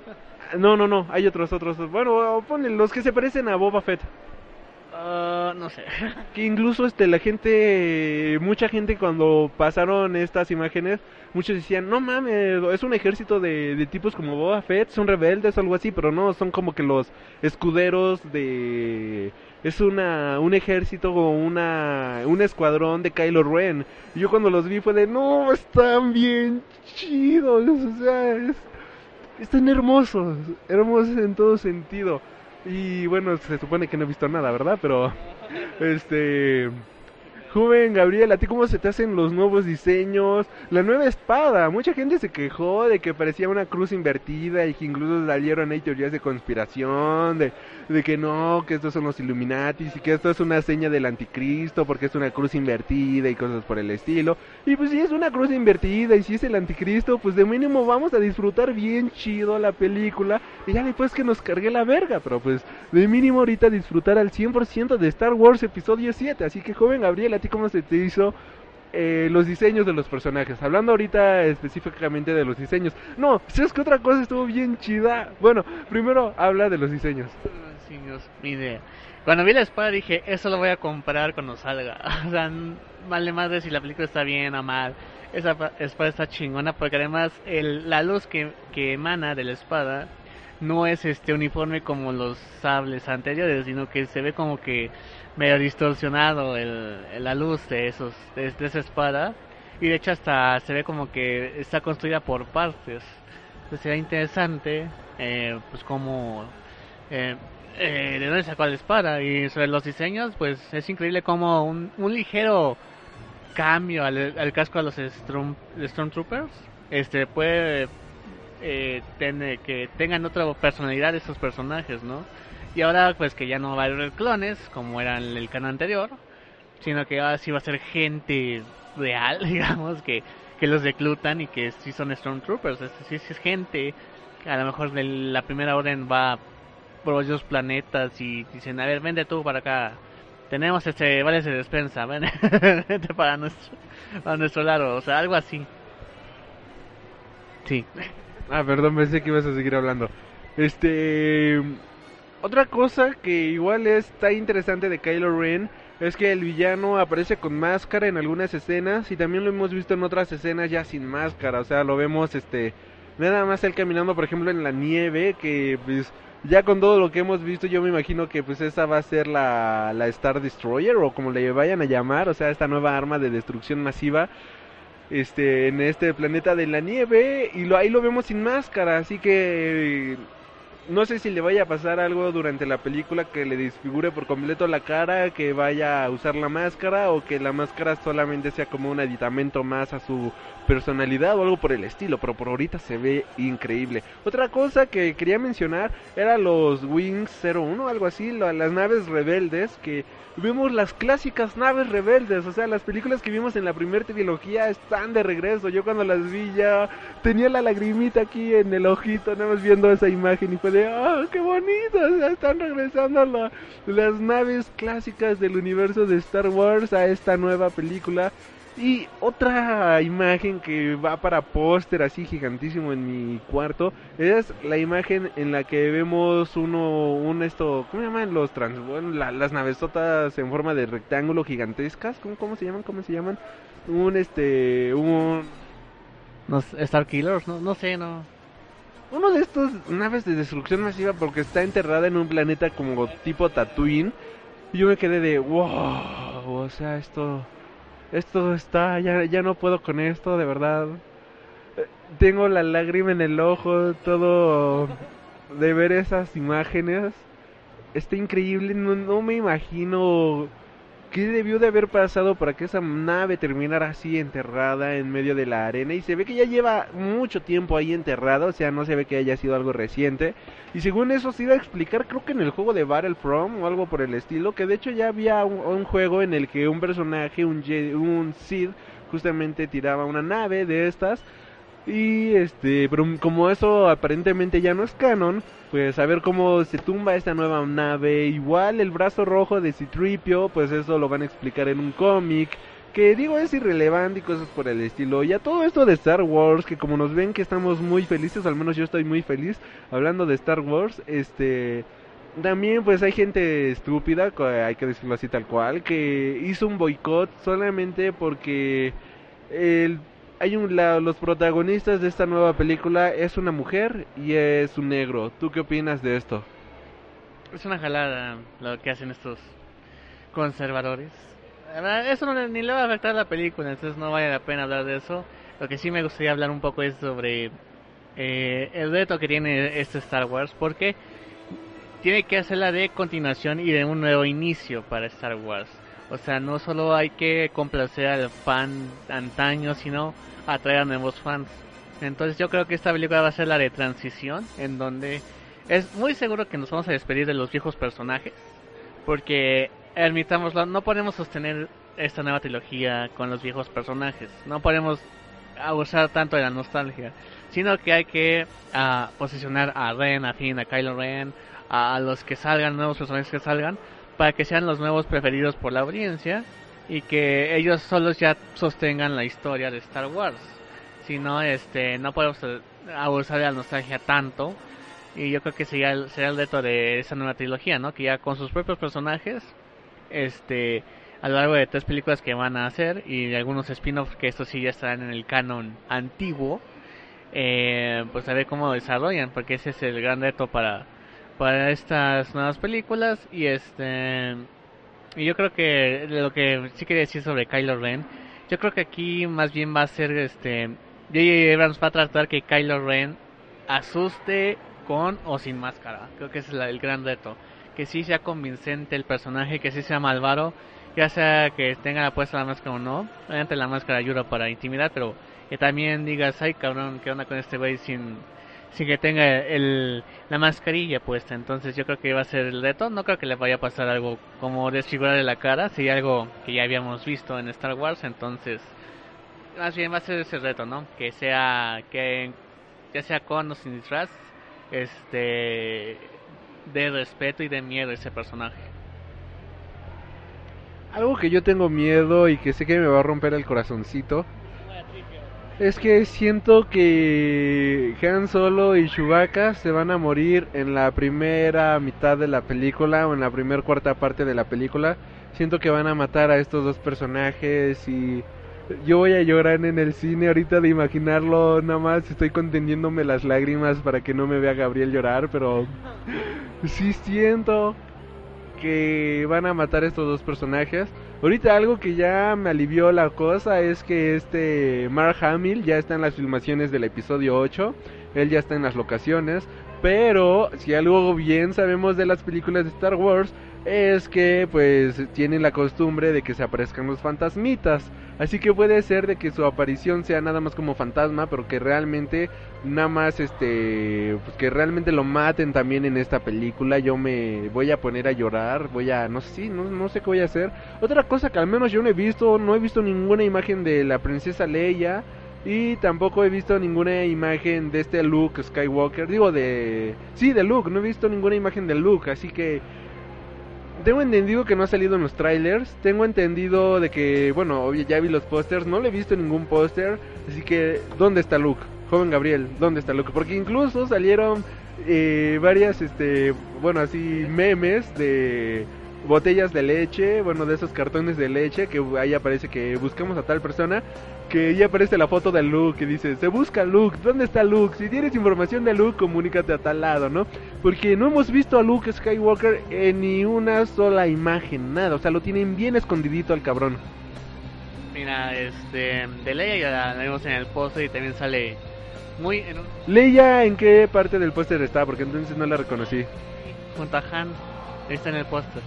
No, no, no, hay otros, otros. Bueno, ponle los que se parecen a Boba Fett. Ah, no sé. Que incluso este la gente, mucha gente cuando pasaron estas imágenes, muchos decían, no mames, es un ejército de, de tipos como Boba Fett, son rebeldes o algo así, pero no, son como que los escuderos de... Es una, un ejército o una, un escuadrón de Kylo Ren. Y yo cuando los vi fue de, no, están bien chidos, o sea, es- están hermosos, hermosos en todo sentido. Y bueno, se supone que no he visto nada, ¿verdad? Pero, este... Joven Gabriel, ¿a ti cómo se te hacen los nuevos diseños? La nueva espada, mucha gente se quejó de que parecía una cruz invertida y que incluso salieron ahí teorías de conspiración, de, de que no, que estos son los Illuminatis y que esto es una seña del anticristo porque es una cruz invertida y cosas por el estilo. Y pues si es una cruz invertida y si es el anticristo, pues de mínimo vamos a disfrutar bien chido la película y ya después que nos cargue la verga, pero pues de mínimo ahorita disfrutar al 100% de Star Wars episodio 7. Así que joven Gabriel, ¿a ti cómo se te hizo eh, los diseños de los personajes? Hablando ahorita específicamente de los diseños. No, ¿sabes qué otra cosa estuvo bien chida? Bueno, primero habla de los diseños. Mi idea. Cuando vi la espada dije, eso lo voy a comprar cuando salga. O sea, vale de si la película está bien o mal. Esa pa- espada está chingona porque además el, la luz que, que emana de la espada no es este uniforme como los sables anteriores, sino que se ve como que medio distorsionado el, la luz de esos de, de esa espada y de hecho hasta se ve como que está construida por partes. Entonces sería interesante eh, pues como eh, eh, de dónde sacó la espada. Y sobre los diseños pues es increíble como un, un ligero cambio al, al casco de los Storm, Stormtroopers este puede eh, tener, que tengan otra personalidad estos personajes no y ahora pues que ya no va a haber clones como era el canal anterior sino que ahora sí va a ser gente real digamos que que los reclutan y que sí son Stormtroopers. Es decir sí es gente. A lo mejor de la primera orden va varios planetas y dicen, a ver, vende tú para acá. Tenemos este vales de despensa, ven, vente para nuestro, para nuestro lado, o sea, algo así. Sí. Ah, perdón, pensé que ibas a seguir hablando. Este. Otra cosa que igual está interesante de Kylo Ren es que el villano aparece con máscara en algunas escenas y también lo hemos visto en otras escenas ya sin máscara. O sea, lo vemos este. Nada más él caminando, por ejemplo, en la nieve, que pues ya con todo lo que hemos visto, yo me imagino que pues esa va a ser la, la Star Destroyer o como le vayan a llamar, o sea, esta nueva arma de destrucción masiva este en este planeta de la nieve y lo ahí lo vemos sin máscara, así que no sé si le vaya a pasar algo durante la película que le desfigure por completo la cara, que vaya a usar la máscara o que la máscara solamente sea como un aditamento más a su personalidad o algo por el estilo, pero por ahorita se ve increíble. Otra cosa que quería mencionar era los Wings 01, algo así, las naves rebeldes que vemos las clásicas naves rebeldes, o sea, las películas que vimos en la primera trilogía están de regreso. Yo cuando las vi ya tenía la lagrimita aquí en el ojito, nada más viendo esa imagen y fue ¡ah, qué bonito! Están regresando la- las naves clásicas del universo de Star Wars a esta nueva película. Y otra imagen que va para póster así gigantísimo en mi cuarto es la imagen en la que vemos uno, un esto, ¿cómo se llaman los trans, bueno, la- las navesotas en forma de rectángulo gigantescas? ¿Cómo, ¿Cómo se llaman? ¿Cómo se llaman? Un este, un Los Star Killers, no, no sé, no. Uno de estos naves de destrucción masiva porque está enterrada en un planeta como tipo Tatooine. Y yo me quedé de, wow, o sea, esto, esto está, ya, ya no puedo con esto, de verdad. Eh, Tengo la lágrima en el ojo, todo de ver esas imágenes. Está increíble, no, no me imagino qué debió de haber pasado para que esa nave terminara así enterrada en medio de la arena. Y se ve que ya lleva mucho tiempo ahí enterrada, o sea, no se ve que haya sido algo reciente. Y según eso se iba a explicar, creo que en el juego de Battlefront o algo por el estilo, que de hecho ya había un, juego en el que un personaje, un, Sith, justamente tiraba una nave de estas. Y este, pero como eso aparentemente ya no es canon, pues a ver cómo se tumba esta nueva nave. Igual el brazo rojo de Citripio, pues eso lo van a explicar en un cómic. Que digo es irrelevante y cosas por el estilo. Y a todo esto de Star Wars, que como nos ven que estamos muy felices, al menos yo estoy muy feliz hablando de Star Wars, este... También pues hay gente estúpida, hay que decirlo así tal cual, que hizo un boicot solamente porque el hay un los protagonistas de esta nueva película es una mujer y es un negro. ¿Tú qué opinas de esto? Es una jalada lo que hacen estos conservadores. Eso no, ni le va a afectar a la película, entonces no vale la pena hablar de eso. Lo que sí me gustaría hablar un poco es sobre eh, el reto que tiene este Star Wars, porque tiene que hacerla de continuación y de un nuevo inicio para Star Wars. O sea, no solo hay que complacer al fan antaño, sino atraer a nuevos fans. Entonces yo creo que esta película va a ser la de transición, en donde es muy seguro que nos vamos a despedir de los viejos personajes, porque admitámoslo, no podemos sostener esta nueva trilogía con los viejos personajes, no podemos abusar tanto de la nostalgia, sino que hay que uh, posicionar a Ren, a Finn, a Kylo Ren, a los que salgan, nuevos personajes que salgan, para que sean los nuevos preferidos por la audiencia y que ellos solos ya sostengan la historia de Star Wars. Si no, este, no podemos abusar de la nostalgia tanto. Y yo creo que sería el, sería el reto de esa nueva trilogía, ¿no? Que ya con sus propios personajes, este, a lo largo de tres películas que van a hacer y algunos spin-offs que estos sí ya estarán en el canon antiguo, eh, pues a ver cómo desarrollan, porque ese es el gran reto para, para estas nuevas películas y este y yo creo que lo que sí quería decir sobre Kylo Ren, yo creo que aquí más bien va a ser este J.J. Abrams va a tratar que Kylo Ren asuste con o sin máscara. Creo que es el gran reto. Que sí sea convincente el personaje, que sí sea malvado, ya sea que tenga puesta la máscara o no. Obviamente la máscara ayuda para intimidar, pero que también digas, ay cabrón, ¿qué onda con este güey sin sin que tenga el, la mascarilla puesta. Entonces yo creo que va a ser el reto. No creo que le vaya a pasar algo como desfigurarle la cara. Sería algo que ya habíamos visto en Star Wars. Entonces, más bien va a ser ese reto, ¿no? Que sea, que ya sea con o sin disfraz, este, de respeto y de miedo a ese personaje. Algo que yo tengo miedo y que sé que me va a romper el corazoncito es que siento que Han Solo y Chewbacca se van a morir en la primera mitad de la película o en la primera cuarta parte de la película. Siento que van a matar a estos dos personajes y yo voy a llorar en el cine ahorita de imaginarlo. Nada más estoy conteniéndome las lágrimas para que no me vea Gabriel llorar, pero sí siento que van a matar a estos dos personajes. Ahorita algo que ya me alivió la cosa es que este Mark Hamill ya está en las filmaciones del episodio 8. Él ya está en las locaciones. Pero si algo bien sabemos de las películas de Star Wars es que pues tienen la costumbre de que se aparezcan los fantasmitas. Así que puede ser de que su aparición sea nada más como fantasma, pero que realmente nada más este pues que realmente lo maten también en esta película. Yo me voy a poner a llorar, voy a no sé, no, no sé qué voy a hacer. Otra cosa que al menos yo no he visto, no he visto ninguna imagen de la princesa Leia y tampoco he visto ninguna imagen de este Luke Skywalker, digo de sí, de Luke, no he visto ninguna imagen de Luke, así que tengo entendido que no ha salido en los trailers. Tengo entendido de que, bueno, ya vi los pósters. No le he visto ningún póster. Así que, ¿dónde está Luke? Joven Gabriel, ¿dónde está Luke? Porque incluso salieron eh, varias, este, bueno, así memes de botellas de leche, bueno, de esos cartones de leche, que ahí aparece que buscamos a tal persona, que ahí aparece la foto de Luke y dice, se busca Luke, ¿dónde está Luke? Si tienes información de Luke, comunícate a tal lado, ¿no? Porque no hemos visto a Luke Skywalker en ni una sola imagen, nada, o sea, lo tienen bien escondidito al cabrón. Mira, este, de Leia ya la vemos en el póster y también sale muy... En Leia, ¿en qué parte del póster está? Porque entonces no la reconocí. Junto a Han, está en el póster.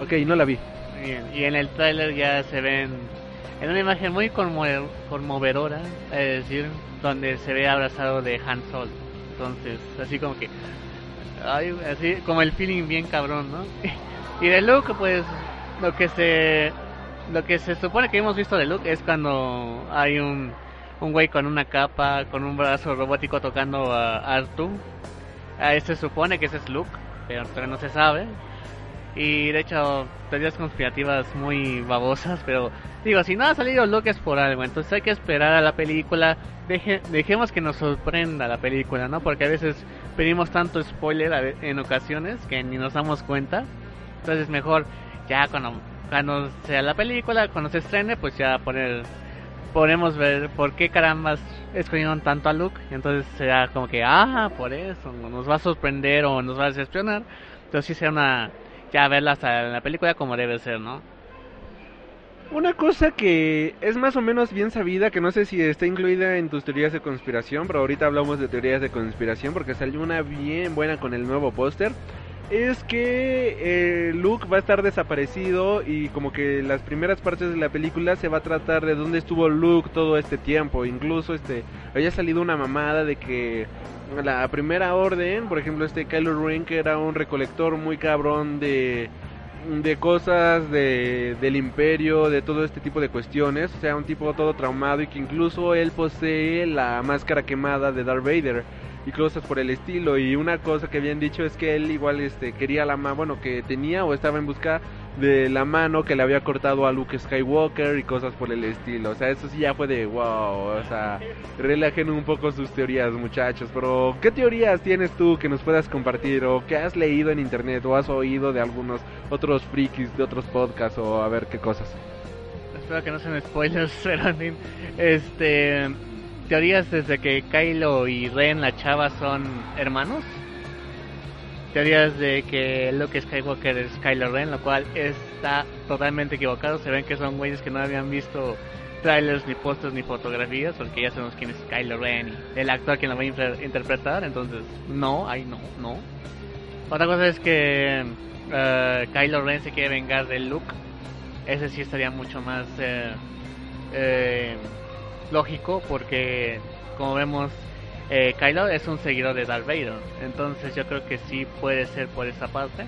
Ok, no la vi. Bien, y en el tráiler ya se ven en una imagen muy conmovedora, es decir, donde se ve abrazado de Han Solo. Entonces, así como que, así como el feeling bien cabrón, ¿no? y de Luke, pues, lo que se, lo que se supone que hemos visto de Luke es cuando hay un un güey con una capa, con un brazo robótico tocando a Artu. A se supone que ese es Luke, pero no se sabe. Y de hecho, teorías conspirativas muy babosas, pero digo, si no ha salido Luke es por algo, entonces hay que esperar a la película. Deje, dejemos que nos sorprenda la película, ¿no? Porque a veces pedimos tanto spoiler en ocasiones que ni nos damos cuenta. Entonces mejor ya cuando, cuando sea la película, cuando se estrene, pues ya poner podemos ver por qué carambas escogieron tanto a Luke. Y entonces será como que, ah, por eso, nos va a sorprender o nos va a decepcionar. Entonces sí será una, ya verla hasta en la película como debe ser, ¿no? Una cosa que es más o menos bien sabida, que no sé si está incluida en tus teorías de conspiración, pero ahorita hablamos de teorías de conspiración porque salió una bien buena con el nuevo póster es que eh, Luke va a estar desaparecido y como que las primeras partes de la película se va a tratar de dónde estuvo Luke todo este tiempo. Incluso este haya salido una mamada de que la primera orden, por ejemplo, este Kylo Ren que era un recolector muy cabrón de de cosas de, del imperio, de todo este tipo de cuestiones, o sea, un tipo todo traumado y que incluso él posee la máscara quemada de Darth Vader y cosas por el estilo. Y una cosa que habían dicho es que él igual este quería la mano, bueno, que tenía o estaba en busca de la mano que le había cortado a Luke Skywalker y cosas por el estilo. O sea, eso sí ya fue de wow. O sea, relajen un poco sus teorías, muchachos. Pero, ¿qué teorías tienes tú que nos puedas compartir? ¿O que has leído en internet? ¿O has oído de algunos otros frikis de otros podcasts? O a ver qué cosas. Espero que no sean spoilers, pero este teorías desde que Kylo y Ren, la chava, son hermanos. Teorías de que Luke Skywalker es Kylo Ren, lo cual está totalmente equivocado. Se ven que son güeyes que no habían visto trailers, ni posters, ni fotografías, porque ya sabemos quién es Kylo Ren y el actor quien lo va a interpretar. Entonces, no, ahí no, no. Otra cosa es que uh, Kylo Ren se quiere vengar de Luke. Ese sí estaría mucho más. Eh, eh, lógico porque como vemos eh, Kylo es un seguidor de Darth Vader. Entonces yo creo que sí puede ser por esa parte.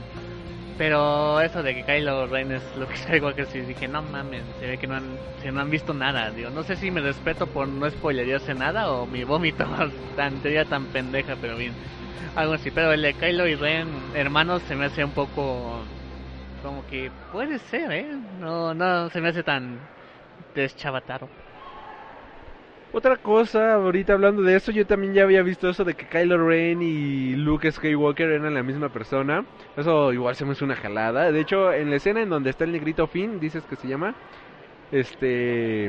Pero eso de que Kylo Ren es lo que igual que si dije no mames se ve que no han, se no han visto nada digo. No sé si me respeto por no spoilearse nada o mi vómito tan teoría tan pendeja pero bien. Algo así pero el de Kylo y Ren hermanos se me hace un poco como que puede ser eh no no se me hace tan deschavataro otra cosa, ahorita hablando de eso, yo también ya había visto eso de que Kylo Ren y Luke Skywalker eran la misma persona. Eso igual se me hace una jalada. De hecho, en la escena en donde está el negrito Finn, dices que se llama, este,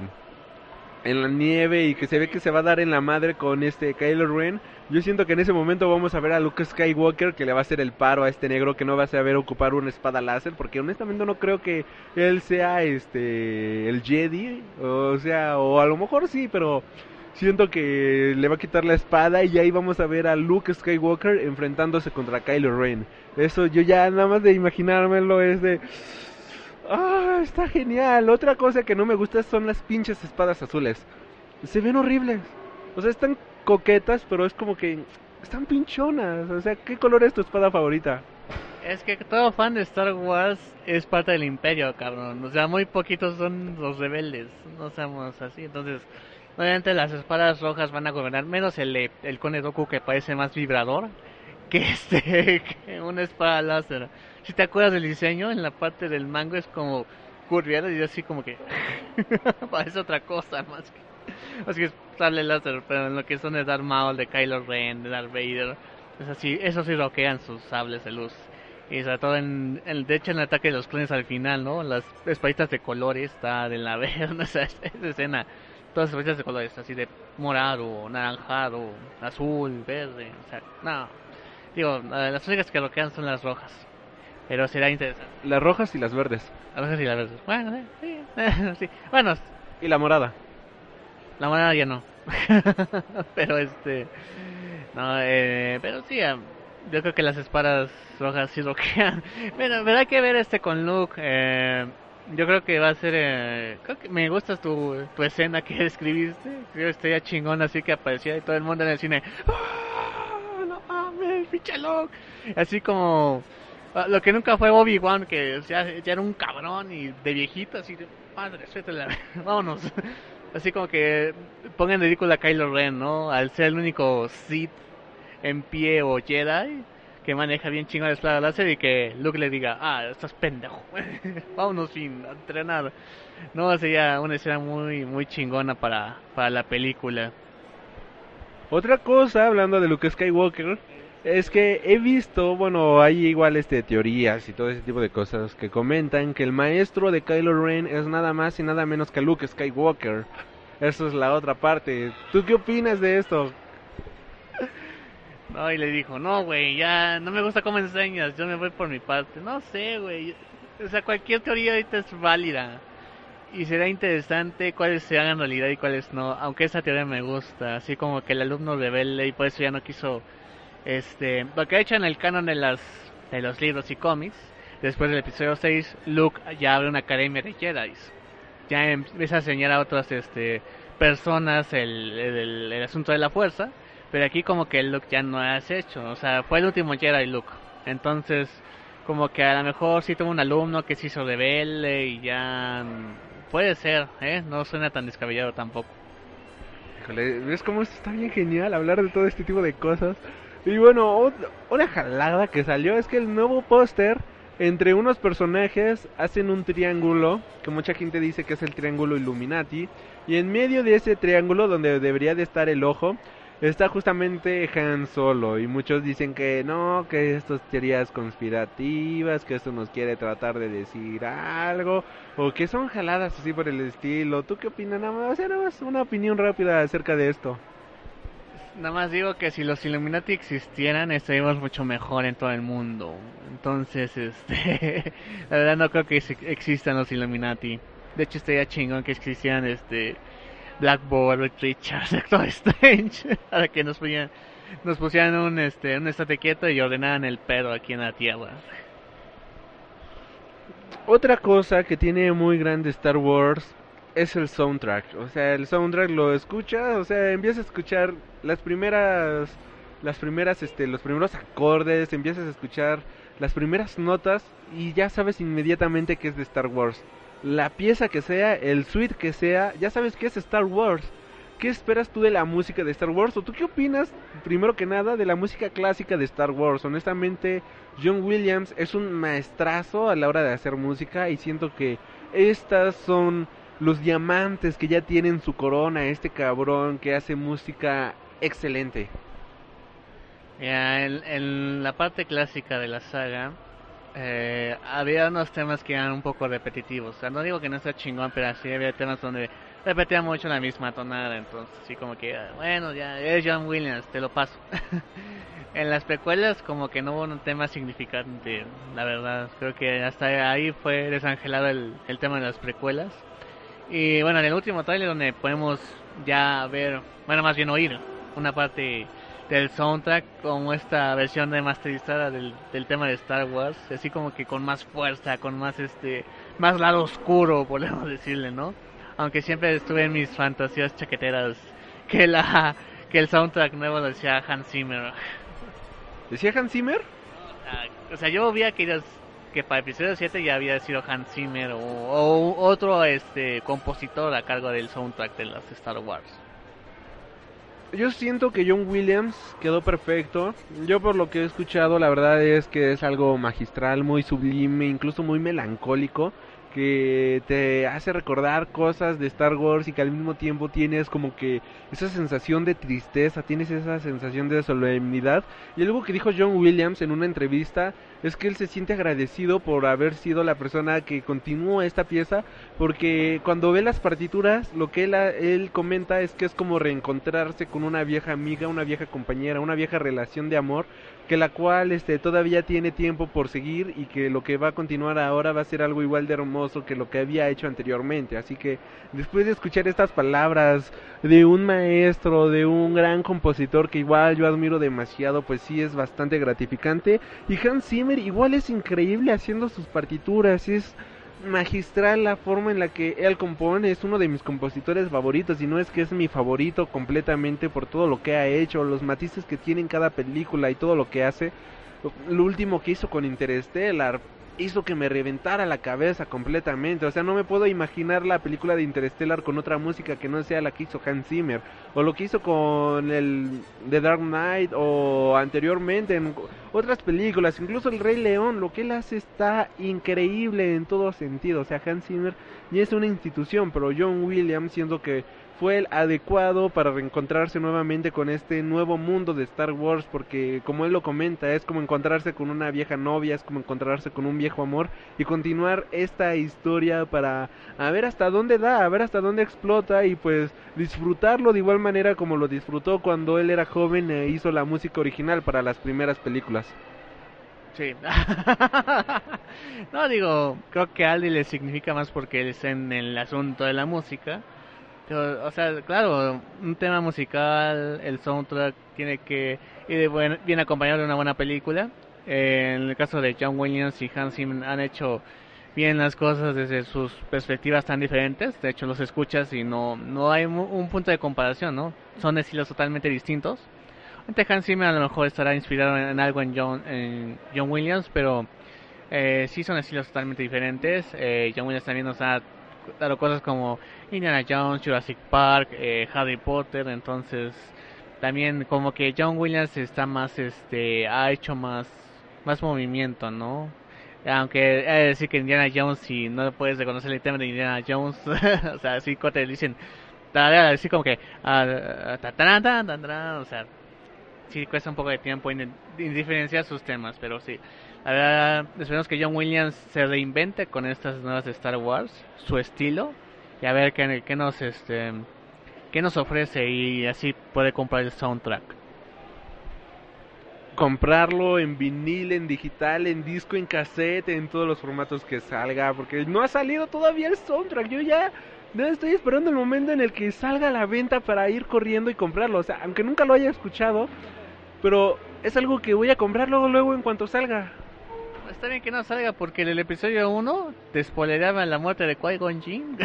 en la nieve y que se ve que se va a dar en la madre con este Kylo Ren. Yo siento que en ese momento vamos a ver a Luke Skywalker que le va a hacer el paro a este negro que no va a saber ocupar una espada láser, porque honestamente no creo que él sea este el Jedi, o sea, o a lo mejor sí, pero siento que le va a quitar la espada y ahí vamos a ver a Luke Skywalker enfrentándose contra Kylo Ren. Eso yo ya nada más de imaginármelo es de Ah, está genial. Otra cosa que no me gusta son las pinches espadas azules. Se ven horribles. O sea, están coquetas, pero es como que están pinchonas. O sea, ¿qué color es tu espada favorita? Es que todo fan de Star Wars es parte del imperio, cabrón. O sea, muy poquitos son los rebeldes. No seamos así. Entonces, obviamente las espadas rojas van a gobernar. Menos el, el Cone Doku que parece más vibrador que este que una espada láser si te acuerdas del diseño, en la parte del mango es como curviado y así como que parece otra cosa más que así que es sable láser, pero en lo que son de Darth Maul, de Kylo Ren, de Darth Vader, es así, eso sí roquean sus sables de luz. Y sobre todo en, el de hecho en el ataque de los clones al final, ¿no? Las espaditas de colores, está de la verde, esa, esa escena. Todas las espaditas de colores, así de morado, naranjado, azul, verde, o sea, no. Digo, las únicas que roquean son las rojas. Pero será interesante. Las rojas y las verdes. Las rojas y las verdes. Bueno, sí, sí. Bueno. Y la morada. La morada ya no. pero este... No, eh, pero sí, yo creo que las espadas rojas sí roquean. Bueno, habrá que ver este con Luke. Eh, yo creo que va a ser... Eh, creo que me gusta tu, tu escena que escribiste. Creo que estaría chingón así que aparecía y todo el mundo en el cine. ¡Oh, no mames, pinche Luke! Así como Ah, lo que nunca fue Obi-Wan, que ya, ya, era un cabrón y de viejito, así de, madre, suéltala, vámonos. Así como que pongan ridículo a Kylo Ren, ¿no? Al ser el único Sith en pie o Jedi que maneja bien chingón la espada láser y que Luke le diga, ah, estás pendejo, vámonos sin entrenar. No, sería una escena muy, muy chingona para, para la película. Otra cosa, hablando de Luke Skywalker, es que he visto, bueno, hay igual este teorías y todo ese tipo de cosas que comentan que el maestro de Kylo Ren es nada más y nada menos que Luke Skywalker. Eso es la otra parte. ¿Tú qué opinas de esto? No, y le dijo, no, güey, ya no me gusta cómo enseñas, yo me voy por mi parte. No sé, güey. O sea, cualquier teoría ahorita es válida. Y será interesante cuáles se hagan realidad y cuáles no. Aunque esa teoría me gusta. Así como que el alumno rebelde y por eso ya no quiso... Este... Lo que ha hecho en el canon de, las, de los libros y cómics. Después del episodio 6, Luke ya abre una academia de Jedi. Ya empieza a enseñar a otras este, personas el, el, el asunto de la fuerza pero aquí como que el Luke ya no has hecho, o sea, fue el último Jedi Luke. Entonces, como que a lo mejor sí tuvo un alumno que se hizo rebelde y ya mm, puede ser, ¿eh? No suena tan descabellado tampoco. ¿ves cómo está bien genial hablar de todo este tipo de cosas? Y bueno, una jalada que salió es que el nuevo póster entre unos personajes hacen un triángulo, que mucha gente dice que es el triángulo Illuminati, y en medio de ese triángulo donde debería de estar el ojo, está justamente Han Solo y muchos dicen que no, que estas teorías conspirativas, que esto nos quiere tratar de decir algo o que son jaladas así por el estilo. ¿Tú qué opinas? Nada más, nada más una opinión rápida acerca de esto. Nada más digo que si los Illuminati existieran estaríamos mucho mejor en todo el mundo. Entonces, este, la verdad no creo que existan los Illuminati. De hecho estaría chingón que existieran este Blackboard, Richard, Doctor Strange, para que nos pusieran, nos pusieran un, este, un estate quieto y ordenaran el pedo aquí en la Tierra. Otra cosa que tiene muy grande Star Wars es el soundtrack. O sea, el soundtrack lo escucha, o sea, empiezas a escuchar las primeras las primeras este los primeros acordes, empiezas a escuchar las primeras notas y ya sabes inmediatamente que es de Star Wars la pieza que sea, el suite que sea, ya sabes que es Star Wars. ¿Qué esperas tú de la música de Star Wars? ¿O tú qué opinas, primero que nada, de la música clásica de Star Wars? Honestamente, John Williams es un maestrazo a la hora de hacer música y siento que estas son los diamantes que ya tienen su corona, este cabrón que hace música excelente. Ya, en la parte clásica de la saga, eh, había unos temas que eran un poco repetitivos. O sea, no digo que no sea chingón, pero así había temas donde repetía mucho la misma tonada. Entonces, sí, como que, bueno, ya es John Williams, te lo paso. en las precuelas, como que no hubo un tema significante, la verdad. Creo que hasta ahí fue desangelado el, el tema de las precuelas. Y bueno, en el último trailer, donde podemos ya ver, bueno, más bien oír una parte del soundtrack como esta versión remasterizada del, del tema de Star Wars, así como que con más fuerza, con más este, más lado oscuro, podemos decirle, ¿no? Aunque siempre estuve en mis fantasías chaqueteras que la que el soundtrack nuevo lo decía Hans Zimmer. ¿Decía Hans Zimmer? O sea, yo vi que, que para episodio 7 ya había sido Hans Zimmer o, o otro este compositor a cargo del soundtrack de las Star Wars yo siento que John Williams quedó perfecto. Yo por lo que he escuchado, la verdad es que es algo magistral, muy sublime, incluso muy melancólico que te hace recordar cosas de Star Wars y que al mismo tiempo tienes como que esa sensación de tristeza, tienes esa sensación de solemnidad. Y algo que dijo John Williams en una entrevista es que él se siente agradecido por haber sido la persona que continuó esta pieza, porque cuando ve las partituras, lo que él, él comenta es que es como reencontrarse con una vieja amiga, una vieja compañera, una vieja relación de amor que la cual este todavía tiene tiempo por seguir y que lo que va a continuar ahora va a ser algo igual de hermoso que lo que había hecho anteriormente. Así que después de escuchar estas palabras de un maestro, de un gran compositor que igual yo admiro demasiado, pues sí es bastante gratificante. Y Hans Zimmer igual es increíble haciendo sus partituras, es magistral la forma en la que él compone, es uno de mis compositores favoritos y no es que es mi favorito completamente por todo lo que ha hecho, los matices que tiene en cada película y todo lo que hace. Lo último que hizo con Interstellar, hizo que me reventara la cabeza completamente. O sea, no me puedo imaginar la película de Interstellar con otra música que no sea la que hizo Hans Zimmer. O lo que hizo con el The Dark Knight o anteriormente en otras películas. Incluso El Rey León, lo que él hace está increíble en todo sentido. O sea, Hans Zimmer ya es una institución, pero John Williams siendo que fue el adecuado para reencontrarse nuevamente con este nuevo mundo de Star Wars porque como él lo comenta es como encontrarse con una vieja novia, es como encontrarse con un viejo amor y continuar esta historia para a ver hasta dónde da, a ver hasta dónde explota y pues disfrutarlo de igual manera como lo disfrutó cuando él era joven e hizo la música original para las primeras películas. Sí. no digo, creo que Aldi le significa más porque él está en el asunto de la música o sea, claro, un tema musical, el soundtrack tiene que ir bien acompañado de una buena película. Eh, en el caso de John Williams y Hans Zimmer han hecho bien las cosas desde sus perspectivas tan diferentes. De hecho, los escuchas y no, no hay un punto de comparación, ¿no? Son estilos totalmente distintos. Hans Zimmer a lo mejor estará inspirado en, algo en John, en John Williams, pero eh, sí son estilos totalmente diferentes. Eh, John Williams también nos ha dado cosas como Indiana Jones, Jurassic Park, eh, Harry Potter, entonces también como que John Williams está más, este, ha hecho más, más movimiento, ¿no? Aunque hay que decir que Indiana Jones, si no puedes reconocer el tema de Indiana Jones, o sea, así corte dicen, así como que, ah, o sea, sí cuesta un poco de tiempo en, diferenciar sus temas, pero sí. La verdad, esperemos que John Williams se reinvente con estas nuevas de Star Wars, su estilo, y a ver qué, qué nos este qué nos ofrece y así puede comprar el soundtrack comprarlo en vinil, en digital, en disco, en cassette, en todos los formatos que salga, porque no ha salido todavía el soundtrack. Yo ya no estoy esperando el momento en el que salga a la venta para ir corriendo y comprarlo. O sea, aunque nunca lo haya escuchado, pero es algo que voy a comprar luego, luego en cuanto salga. Está bien que no salga porque en el episodio 1 te spoileaban la muerte de Qui-Gon Jinn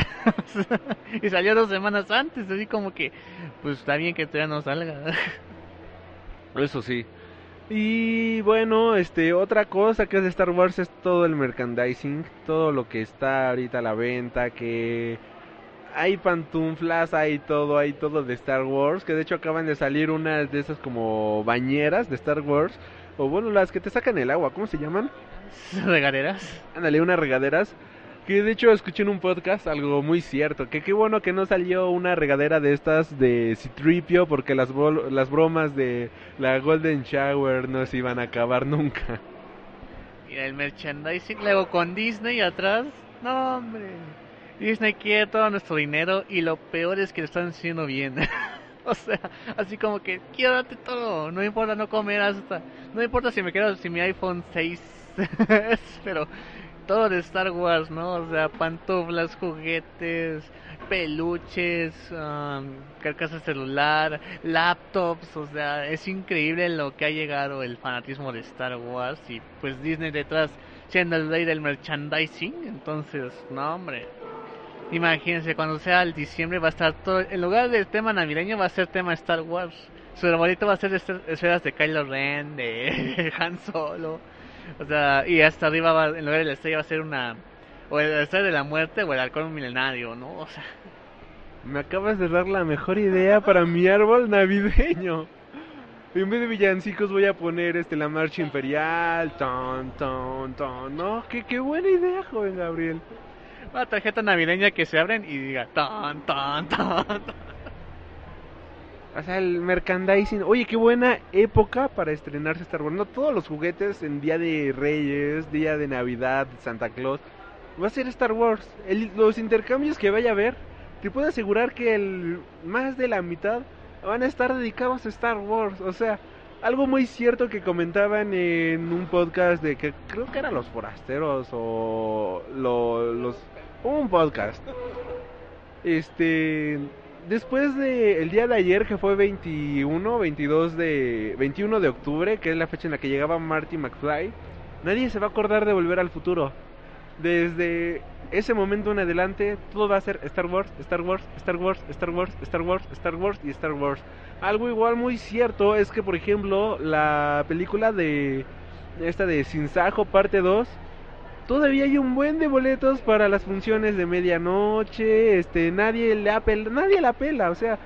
y salió dos semanas antes, así como que, pues está bien que todavía no salga. Eso sí. Y bueno, este otra cosa que es de Star Wars es todo el merchandising, todo lo que está ahorita a la venta, que hay pantuflas, hay todo, hay todo de Star Wars, que de hecho acaban de salir unas de esas como bañeras de Star Wars, o bueno, las que te sacan el agua, ¿cómo se llaman? Regaderas. Ándale, unas regaderas. Que de hecho escuché en un podcast algo muy cierto. Que qué bueno que no salió una regadera de estas de Citripio. Porque las, las bromas de la Golden Shower no se iban a acabar nunca. Y el merchandising luego con Disney atrás. No, hombre. Disney quiere todo nuestro dinero y lo peor es que lo están haciendo bien. o sea, así como que quiero darte todo, no importa no comer hasta, no importa si me quedo sin mi iPhone 6, pero todo de Star Wars, ¿no? O sea, pantuflas, juguetes, peluches, um, carcasas celular, laptops, o sea, es increíble lo que ha llegado el fanatismo de Star Wars y pues Disney detrás siendo el rey del merchandising, entonces, no hombre. Imagínense, cuando sea el diciembre va a estar todo, en lugar del tema navideño va a ser tema Star Wars. Su arbolito va a ser esferas de Kylo Ren, de Han Solo. O sea, y hasta arriba va, en lugar de la estrella va a ser una... O el estrella de la muerte o el halcón milenario, ¿no? O sea... Me acabas de dar la mejor idea para mi árbol navideño. En vez de villancicos voy a poner este la marcha imperial, ton, ton, ton, ¿no? Qué, qué buena idea, joven Gabriel una tarjeta navideña que se abren y diga tan, tan, tan. O sea, el merchandising. Oye, qué buena época para estrenarse Star Wars. No todos los juguetes en Día de Reyes, Día de Navidad, Santa Claus. Va a ser Star Wars. los intercambios que vaya a haber, te puedo asegurar que el más de la mitad van a estar dedicados a Star Wars. O sea, algo muy cierto que comentaban en un podcast de que creo que eran los forasteros o los un podcast. Este, después de el día de ayer que fue 21, 22 de 21 de octubre, que es la fecha en la que llegaba Marty McFly, nadie se va a acordar de Volver al Futuro. Desde ese momento en adelante todo va a ser Star Wars, Star Wars, Star Wars, Star Wars, Star Wars, Star Wars y Star Wars. Algo igual muy cierto es que por ejemplo la película de esta de Sin Sajo parte 2 todavía hay un buen de boletos para las funciones de medianoche, este, nadie le apela, nadie la pela, o sea,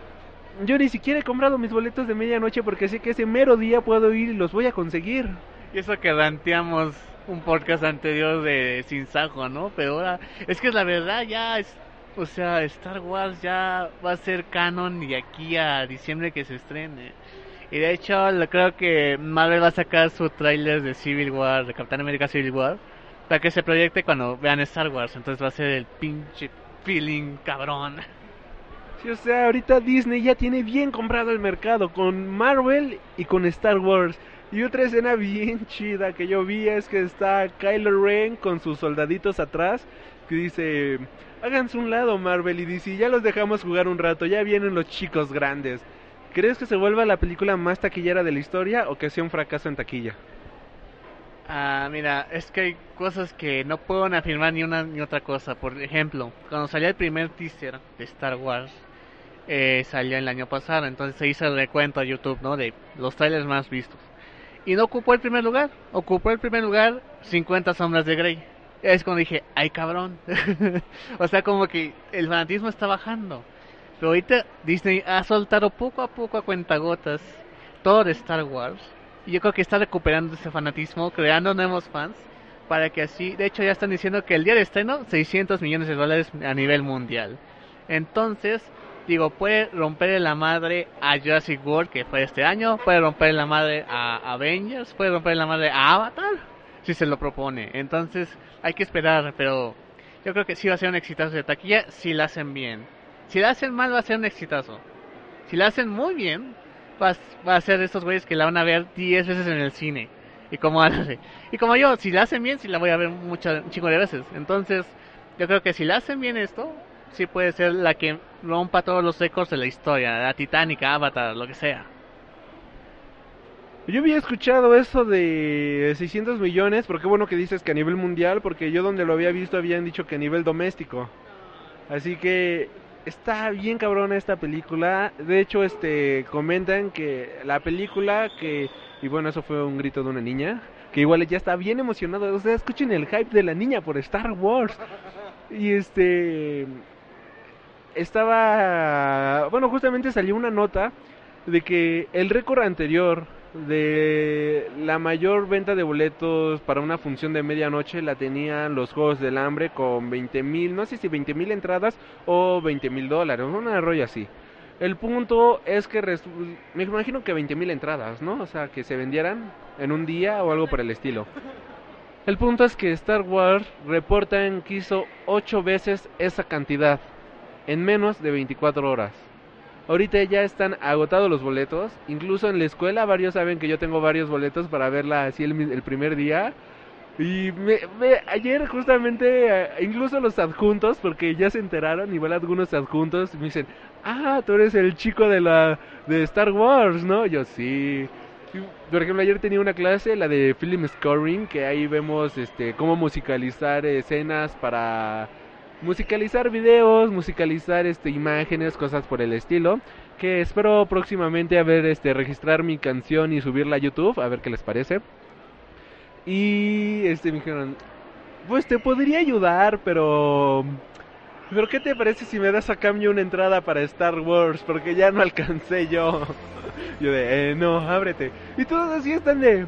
yo ni siquiera he comprado mis boletos de medianoche porque sé que ese mero día puedo ir y los voy a conseguir. Y eso que ranteamos un podcast anterior de Sin Sajo, ¿no? Pero ahora, es que la verdad ya es, o sea, Star Wars ya va a ser canon y aquí a diciembre que se estrene. Y de hecho, creo que Marvel va a sacar su tráiler de Civil War, de Capitán América Civil War, para que se proyecte cuando vean Star Wars. Entonces va a ser el pinche feeling cabrón. Sí, o sea, ahorita Disney ya tiene bien comprado el mercado con Marvel y con Star Wars. Y otra escena bien chida que yo vi es que está Kylo Ren con sus soldaditos atrás que dice, háganse un lado Marvel y dice, ya los dejamos jugar un rato, ya vienen los chicos grandes. ¿Crees que se vuelva la película más taquillera de la historia o que sea un fracaso en taquilla? Ah, mira, es que hay cosas que no puedo afirmar ni una ni otra cosa. Por ejemplo, cuando salió el primer teaser de Star Wars, eh, salió el año pasado, entonces se hizo el recuento a YouTube, ¿no? De los trailers más vistos. Y no ocupó el primer lugar, ocupó el primer lugar 50 sombras de Grey. Es cuando dije, ay cabrón. o sea, como que el fanatismo está bajando. Pero ahorita Disney ha soltado poco a poco a cuentagotas todo de Star Wars. Y yo creo que está recuperando ese fanatismo, creando nuevos fans. Para que así, de hecho ya están diciendo que el día de estreno, 600 millones de dólares a nivel mundial. Entonces, digo, puede romper la madre a Jurassic World, que fue este año, puede romper la madre a Avengers, puede romper la madre a Avatar, si se lo propone. Entonces, hay que esperar, pero yo creo que sí va a ser un exitazo de taquilla si la hacen bien. Si la hacen mal va a ser un exitazo. Si la hacen muy bien, va, a ser de estos güeyes que la van a ver 10 veces en el cine. Y como, y como yo, si la hacen bien, sí la voy a ver muchas, un chingo de veces. Entonces, yo creo que si la hacen bien esto, sí puede ser la que rompa todos los récords de la historia, la Titanic, Avatar, lo que sea. Yo había escuchado eso de 600 millones, porque bueno que dices que a nivel mundial, porque yo donde lo había visto habían dicho que a nivel doméstico. Así que está bien cabrona esta película. De hecho, este comentan que la película que y bueno, eso fue un grito de una niña, que igual ya está bien emocionado. O sea, escuchen el hype de la niña por Star Wars. Y este estaba bueno, justamente salió una nota de que el récord anterior de la mayor venta de boletos para una función de medianoche la tenían los Juegos del Hambre con 20 mil, no sé si 20 mil entradas o 20 mil dólares, una rollo así. El punto es que me imagino que 20 mil entradas, ¿no? O sea, que se vendieran en un día o algo por el estilo. El punto es que Star Wars reportan que hizo 8 veces esa cantidad en menos de 24 horas. Ahorita ya están agotados los boletos. Incluso en la escuela varios saben que yo tengo varios boletos para verla así el, primer día. Y me, ayer justamente, eh, incluso los adjuntos, porque ya se enteraron, igual algunos adjuntos me dicen, ah, tú eres el chico de la de Star Wars, ¿no? Yo sí. Por ejemplo, ayer tenía una clase, la de film scoring, que ahí vemos este cómo musicalizar escenas para musicalizar videos, musicalizar este imágenes, cosas por el estilo, que espero próximamente a ver este registrar mi canción y subirla a YouTube, a ver qué les parece. Y este me dijeron, "Pues te podría ayudar, pero pero ¿qué te parece si me das a cambio una entrada para Star Wars? Porque ya no alcancé yo. Yo de, eh, no, ábrete. Y todos así están de,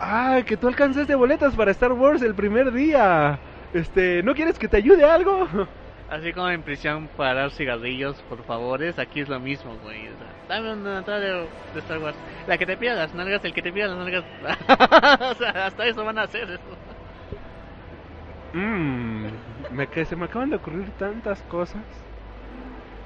ah, que tú alcanzaste boletas para Star Wars el primer día. Este, ¿no quieres que te ayude algo? Así como en prisión para dar cigarrillos, por favores, aquí es lo mismo, güey. dame una entrada de, Star Wars. La que te pida las nalgas, el que te pida las nalgas. o sea, hasta eso van a hacer eso. Mmm, me, que se me acaban de ocurrir tantas cosas.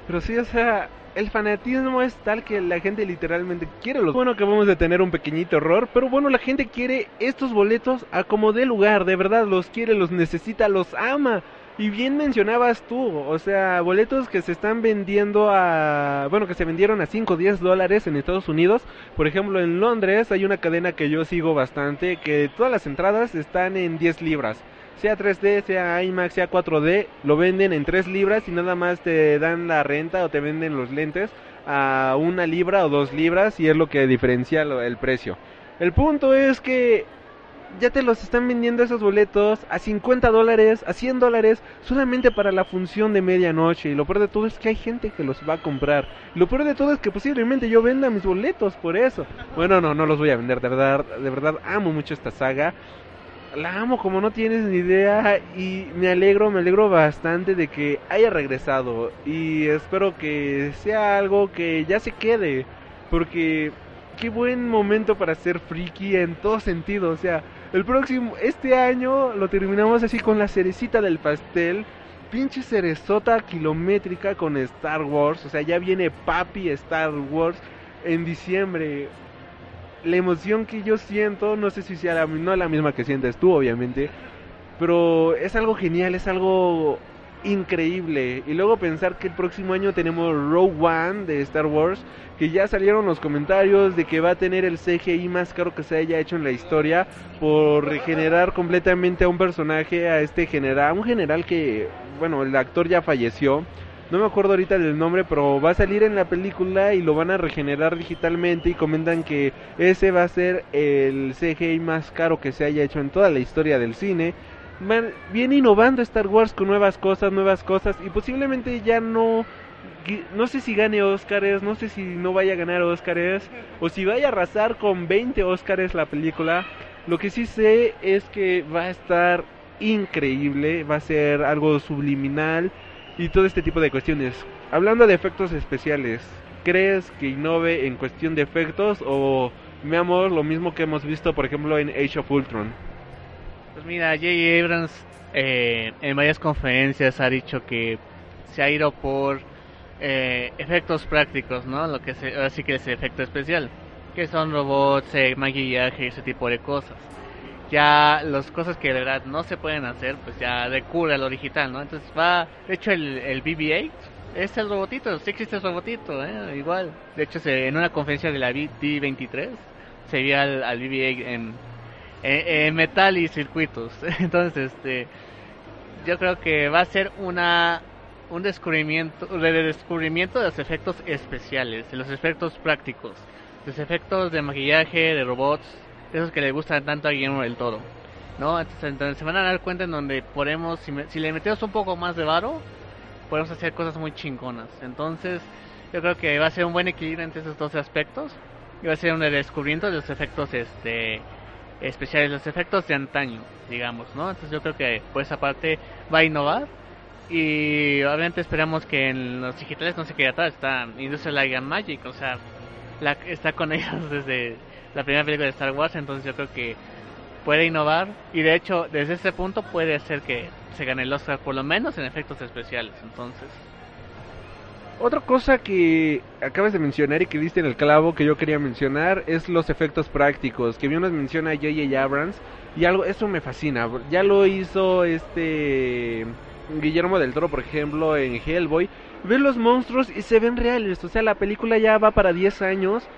Pero sí, o sea, el fanatismo es tal que la gente literalmente quiere los... Bueno que vamos a tener un pequeñito error, pero bueno, la gente quiere estos boletos a como de lugar, de verdad, los quiere, los necesita, los ama. Y bien mencionabas tú, o sea, boletos que se están vendiendo a... Bueno, que se vendieron a 5 o 10 dólares en Estados Unidos. Por ejemplo, en Londres hay una cadena que yo sigo bastante, que todas las entradas están en 10 libras sea 3D, sea IMAX, sea 4D, lo venden en 3 libras y nada más te dan la renta o te venden los lentes a una libra o dos libras y es lo que diferencia el precio. El punto es que ya te los están vendiendo esos boletos a 50 dólares, a 100 dólares, solamente para la función de medianoche. Y lo peor de todo es que hay gente que los va a comprar. lo peor de todo es que posiblemente yo venda mis boletos por eso. Bueno, no, no los voy a vender, de verdad, de verdad amo mucho esta saga. La amo como no tienes ni idea y me alegro, me alegro bastante de que haya regresado y espero que sea algo que ya se quede porque qué buen momento para ser friki en todo sentido, o sea, el próximo, este año lo terminamos así con la cerecita del pastel. Pinche cerezota kilométrica con Star Wars. O sea, ya viene Papi Star Wars en diciembre. La emoción que yo siento, no sé si sea la, no la misma que sientes tú, obviamente. Pero es algo genial, es algo increíble. Y luego pensar que el próximo año tenemos Rogue One de Star Wars, que ya salieron los comentarios de que va a tener el CGI más caro que se haya hecho en la historia por regenerar completamente a un personaje, a este general, un general que, bueno, el actor ya falleció. No me acuerdo ahorita del nombre, pero va a salir en la película y lo van a regenerar digitalmente y comentan que ese va a ser el CGI más caro que se haya hecho en toda la historia del cine viene innovando Star Wars con nuevas cosas, nuevas cosas y posiblemente ya no no sé si gane Oscars, no sé si no vaya a ganar Oscars o si vaya a arrasar con 20 Oscars la película. Lo que sí sé es que va a estar increíble, va a ser algo subliminal y todo este tipo de cuestiones. Hablando de efectos especiales, ¿crees que innove en cuestión de efectos o veamos lo mismo que hemos visto por ejemplo en Age of Ultron? Pues mira, J. Abrams eh, en varias conferencias ha dicho que se ha ido por eh, efectos prácticos, ¿no? Lo que se, así que es efecto especial, que son robots, eh, maquillaje, ese tipo de cosas. Ya las cosas que de verdad no se pueden hacer, pues ya recurre a lo digital, ¿no? Entonces va, de hecho el, el BB-8 es el robotito, sí existe el robotito, ¿eh? igual. De hecho se, en una conferencia de la D23 se vio al, al BB-8 en eh, metal y circuitos. Entonces, este, yo creo que va a ser una un descubrimiento, de descubrimiento de los efectos especiales, de los efectos prácticos, los efectos de maquillaje, de robots, esos que le gustan tanto a Guillermo del Toro. ¿no? Entonces, se van a dar cuenta en donde podemos, si, si le metemos un poco más de varo, podemos hacer cosas muy chingonas. Entonces, yo creo que va a ser un buen equilibrio entre esos dos aspectos. Y va a ser un descubrimiento de los efectos este especiales, los efectos de antaño, digamos, ¿no? Entonces yo creo que por esa parte va a innovar y obviamente esperamos que en los digitales no se quede atrás, está Industrial Light Magic, o sea, la, está con ellos desde la primera película de Star Wars, entonces yo creo que puede innovar y de hecho desde ese punto puede hacer que se gane el Oscar por lo menos en efectos especiales, entonces otra cosa que acabas de mencionar y que diste en el clavo que yo quería mencionar es los efectos prácticos, que bien nos menciona J.J. Abrams y algo eso me fascina. Ya lo hizo este Guillermo del Toro, por ejemplo, en Hellboy. Ves los monstruos y se ven reales, o sea, la película ya va para 10 años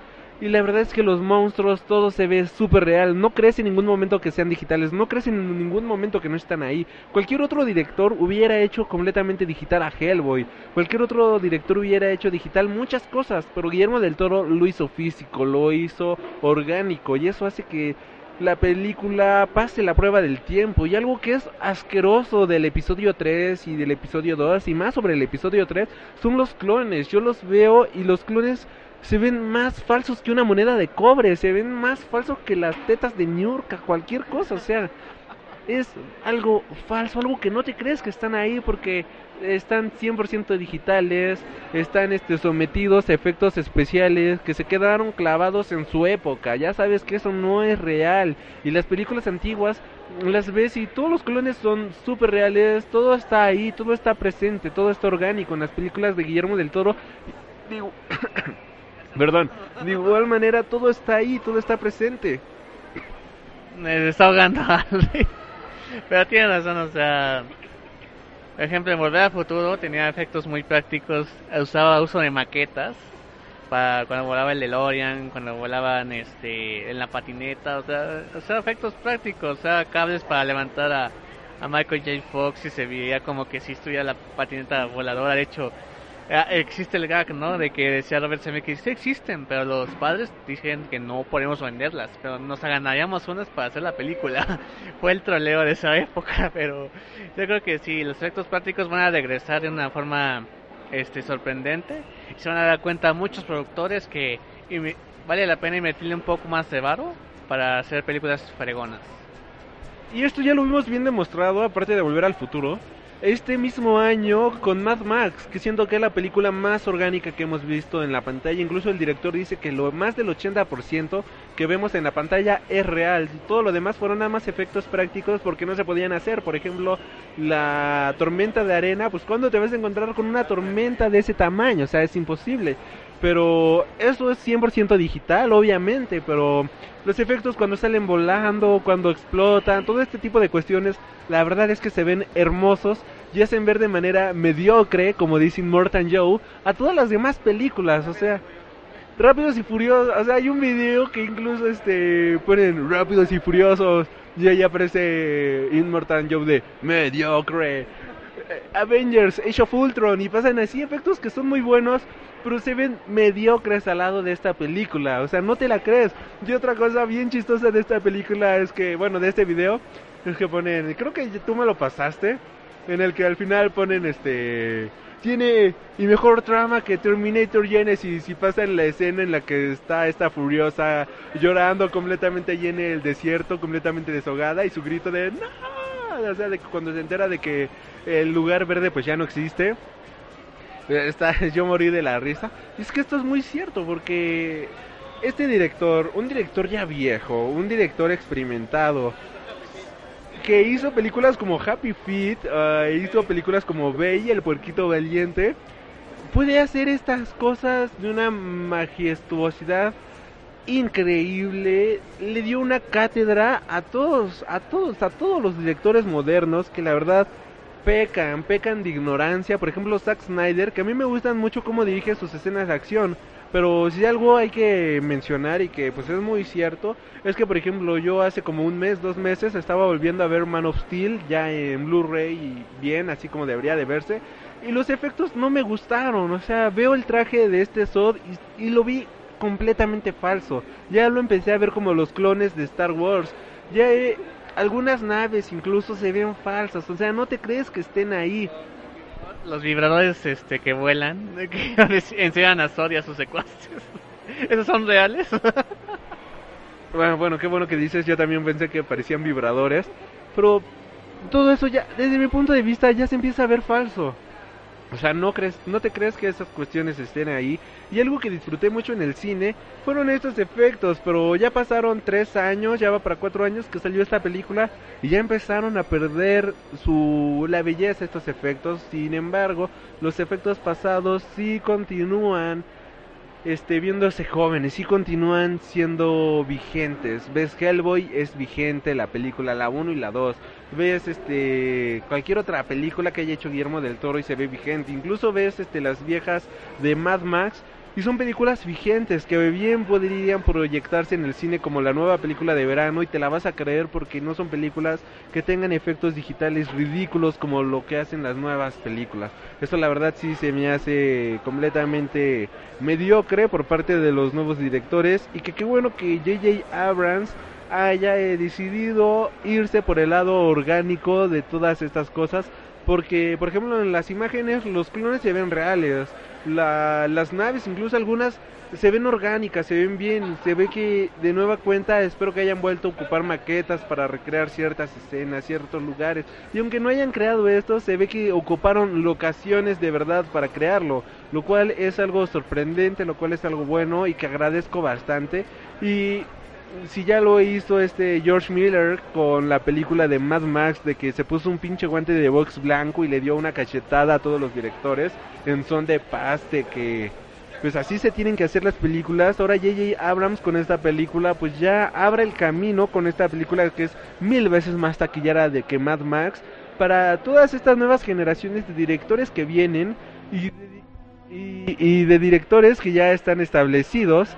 y la verdad es que los monstruos, todo se ve súper real. No crees en ningún momento que sean digitales. No crees en ningún momento que no están ahí. Cualquier otro director hubiera hecho completamente digital a Hellboy. Cualquier otro director hubiera hecho digital muchas cosas. Pero Guillermo del Toro lo hizo físico, lo hizo orgánico. Y eso hace que la película pase la prueba del tiempo. Y algo que es asqueroso del episodio 3 y del episodio 2 y más sobre el episodio 3 son los clones. Yo los veo y los clones se ven más falsos que una moneda de cobre, se ven más falsos que las tetas de Niurka, cualquier cosa, o sea, es algo falso, algo que no te crees que están ahí porque están 100% digitales, están este, sometidos a efectos especiales que se quedaron clavados en su época. Ya sabes que eso no es real. Y las películas antiguas las ves y todos los clones son súper reales, todo está ahí, todo está presente, todo está orgánico. En las películas de Guillermo del Toro, digo, Perdón. De igual manera, todo está ahí, todo está presente. Me está ahogando Pero tiene razón, o sea. Por ejemplo, en Volver al Futuro tenía efectos muy prácticos. Usaba uso de maquetas. Para cuando volaba el DeLorean, cuando volaban este, en la patineta. O sea, o sea, efectos prácticos. O sea, cables para levantar a, a Michael J. Fox y se veía como que si estuviera la patineta voladora. De hecho, existe el gag, ¿no? De que decía Robert Zemeckis, sí existen, pero los padres dicen que no podemos venderlas, pero nos ganaríamos unas para hacer la película. Fue el troleo de esa época, pero yo creo que sí, los efectos prácticos van a regresar de una forma este sorprendente y se van a dar cuenta muchos productores que vale la pena invertirle un poco más de varo para hacer películas fregonas. Y esto ya lo vimos bien demostrado, aparte de Volver al Futuro, este mismo año con Mad Max, que siento que es la película más orgánica que hemos visto en la pantalla. Incluso el director dice que lo más del 80% que vemos en la pantalla es real. Todo lo demás fueron nada más efectos prácticos porque no se podían hacer. Por ejemplo, la tormenta de arena, pues cuando te vas a encontrar con una tormenta de ese tamaño, o sea, es imposible. Pero eso es 100% digital, obviamente, pero los efectos cuando salen volando, cuando explotan, todo este tipo de cuestiones, la verdad es que se ven hermosos y hacen ver de manera mediocre, como dice Morton Joe, a todas las demás películas, o sea, Rápidos y Furiosos, o sea, hay un video que incluso este ponen Rápidos y Furiosos y ahí aparece Immortal Joe de mediocre. Avengers, Age of Ultron y pasan así efectos que son muy buenos, pero se ven mediocres al lado de esta película, o sea, no te la crees. Y otra cosa bien chistosa de esta película es que, bueno, de este video, es que ponen, creo que tú me lo pasaste, en el que al final ponen este tiene y mejor trama que Terminator Genesis y pasa en la escena en la que está esta furiosa llorando completamente allí en el desierto, completamente deshogada y su grito de no, o sea, de cuando se entera de que el lugar verde pues ya no existe. Está, yo morí de la risa. Es que esto es muy cierto porque este director, un director ya viejo, un director experimentado, que hizo películas como Happy Feet, uh, hizo películas como Bey, el puerquito valiente, puede hacer estas cosas de una majestuosidad increíble, le dio una cátedra a todos, a todos, a todos los directores modernos que la verdad pecan, pecan de ignorancia. Por ejemplo, Zack Snyder, que a mí me gustan mucho cómo dirige sus escenas de acción. Pero si algo hay que mencionar y que pues es muy cierto, es que por ejemplo yo hace como un mes, dos meses estaba volviendo a ver Man of Steel ya en Blu-ray y bien, así como debería de verse. Y los efectos no me gustaron, o sea, veo el traje de este Zod y, y lo vi completamente falso. Ya lo empecé a ver como los clones de Star Wars. Ya he, algunas naves incluso se ven falsas, o sea, no te crees que estén ahí. Los vibradores este que vuelan, que enseñan a y a sus secuaces. ¿Esos son reales? bueno, bueno, qué bueno que dices, yo también pensé que parecían vibradores, pero todo eso ya, desde mi punto de vista, ya se empieza a ver falso. O sea, no crees, no te crees que esas cuestiones estén ahí. Y algo que disfruté mucho en el cine fueron estos efectos, pero ya pasaron tres años, ya va para cuatro años que salió esta película y ya empezaron a perder su la belleza estos efectos. Sin embargo, los efectos pasados sí continúan este, viéndose jóvenes y continúan siendo vigentes. Ves Hellboy es vigente, la película, la 1 y la 2. Ves este cualquier otra película que haya hecho Guillermo del Toro y se ve vigente. Incluso ves este las viejas de Mad Max y son películas vigentes que bien podrían proyectarse en el cine como la nueva película de verano y te la vas a creer porque no son películas que tengan efectos digitales ridículos como lo que hacen las nuevas películas. Esto la verdad sí se me hace completamente mediocre por parte de los nuevos directores y que qué bueno que JJ Abrams haya eh, decidido irse por el lado orgánico de todas estas cosas porque por ejemplo en las imágenes los clones se ven reales la, las naves, incluso algunas, se ven orgánicas, se ven bien. Se ve que de nueva cuenta espero que hayan vuelto a ocupar maquetas para recrear ciertas escenas, ciertos lugares. Y aunque no hayan creado esto, se ve que ocuparon locaciones de verdad para crearlo. Lo cual es algo sorprendente, lo cual es algo bueno y que agradezco bastante. Y si ya lo hizo este George Miller con la película de Mad Max de que se puso un pinche guante de box blanco y le dio una cachetada a todos los directores en son de paz de que pues así se tienen que hacer las películas. Ahora JJ Abrams con esta película pues ya abre el camino con esta película que es mil veces más taquillera de que Mad Max para todas estas nuevas generaciones de directores que vienen y y de directores que ya están establecidos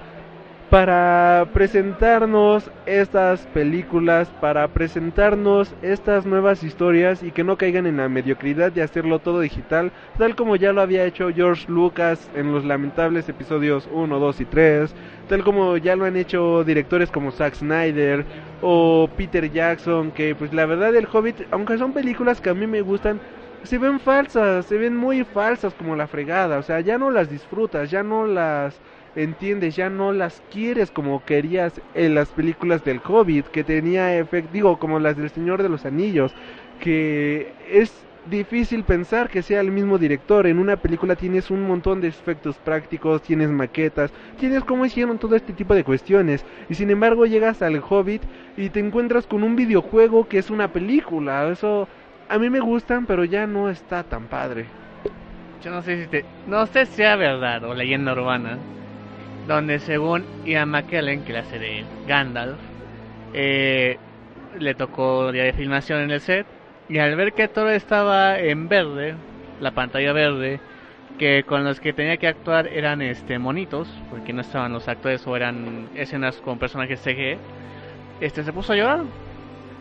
para presentarnos estas películas, para presentarnos estas nuevas historias y que no caigan en la mediocridad de hacerlo todo digital, tal como ya lo había hecho George Lucas en los lamentables episodios 1, 2 y 3, tal como ya lo han hecho directores como Zack Snyder o Peter Jackson, que pues la verdad el Hobbit, aunque son películas que a mí me gustan, se ven falsas, se ven muy falsas como la fregada, o sea, ya no las disfrutas, ya no las entiendes, ya no las quieres como querías en las películas del Hobbit, que tenía efecto, digo, como las del Señor de los Anillos, que es difícil pensar que sea el mismo director. En una película tienes un montón de efectos prácticos, tienes maquetas, tienes cómo hicieron todo este tipo de cuestiones. Y sin embargo llegas al Hobbit y te encuentras con un videojuego que es una película. Eso a mí me gustan, pero ya no está tan padre. Yo no sé si te, no sé si sea verdad o leyenda urbana, donde según Ian McKellen, que la hace de Gandalf, eh, le tocó día de filmación en el set y al ver que todo estaba en verde, la pantalla verde, que con los que tenía que actuar eran este monitos, porque no estaban los actores o eran escenas con personajes CG, este se puso a llorar.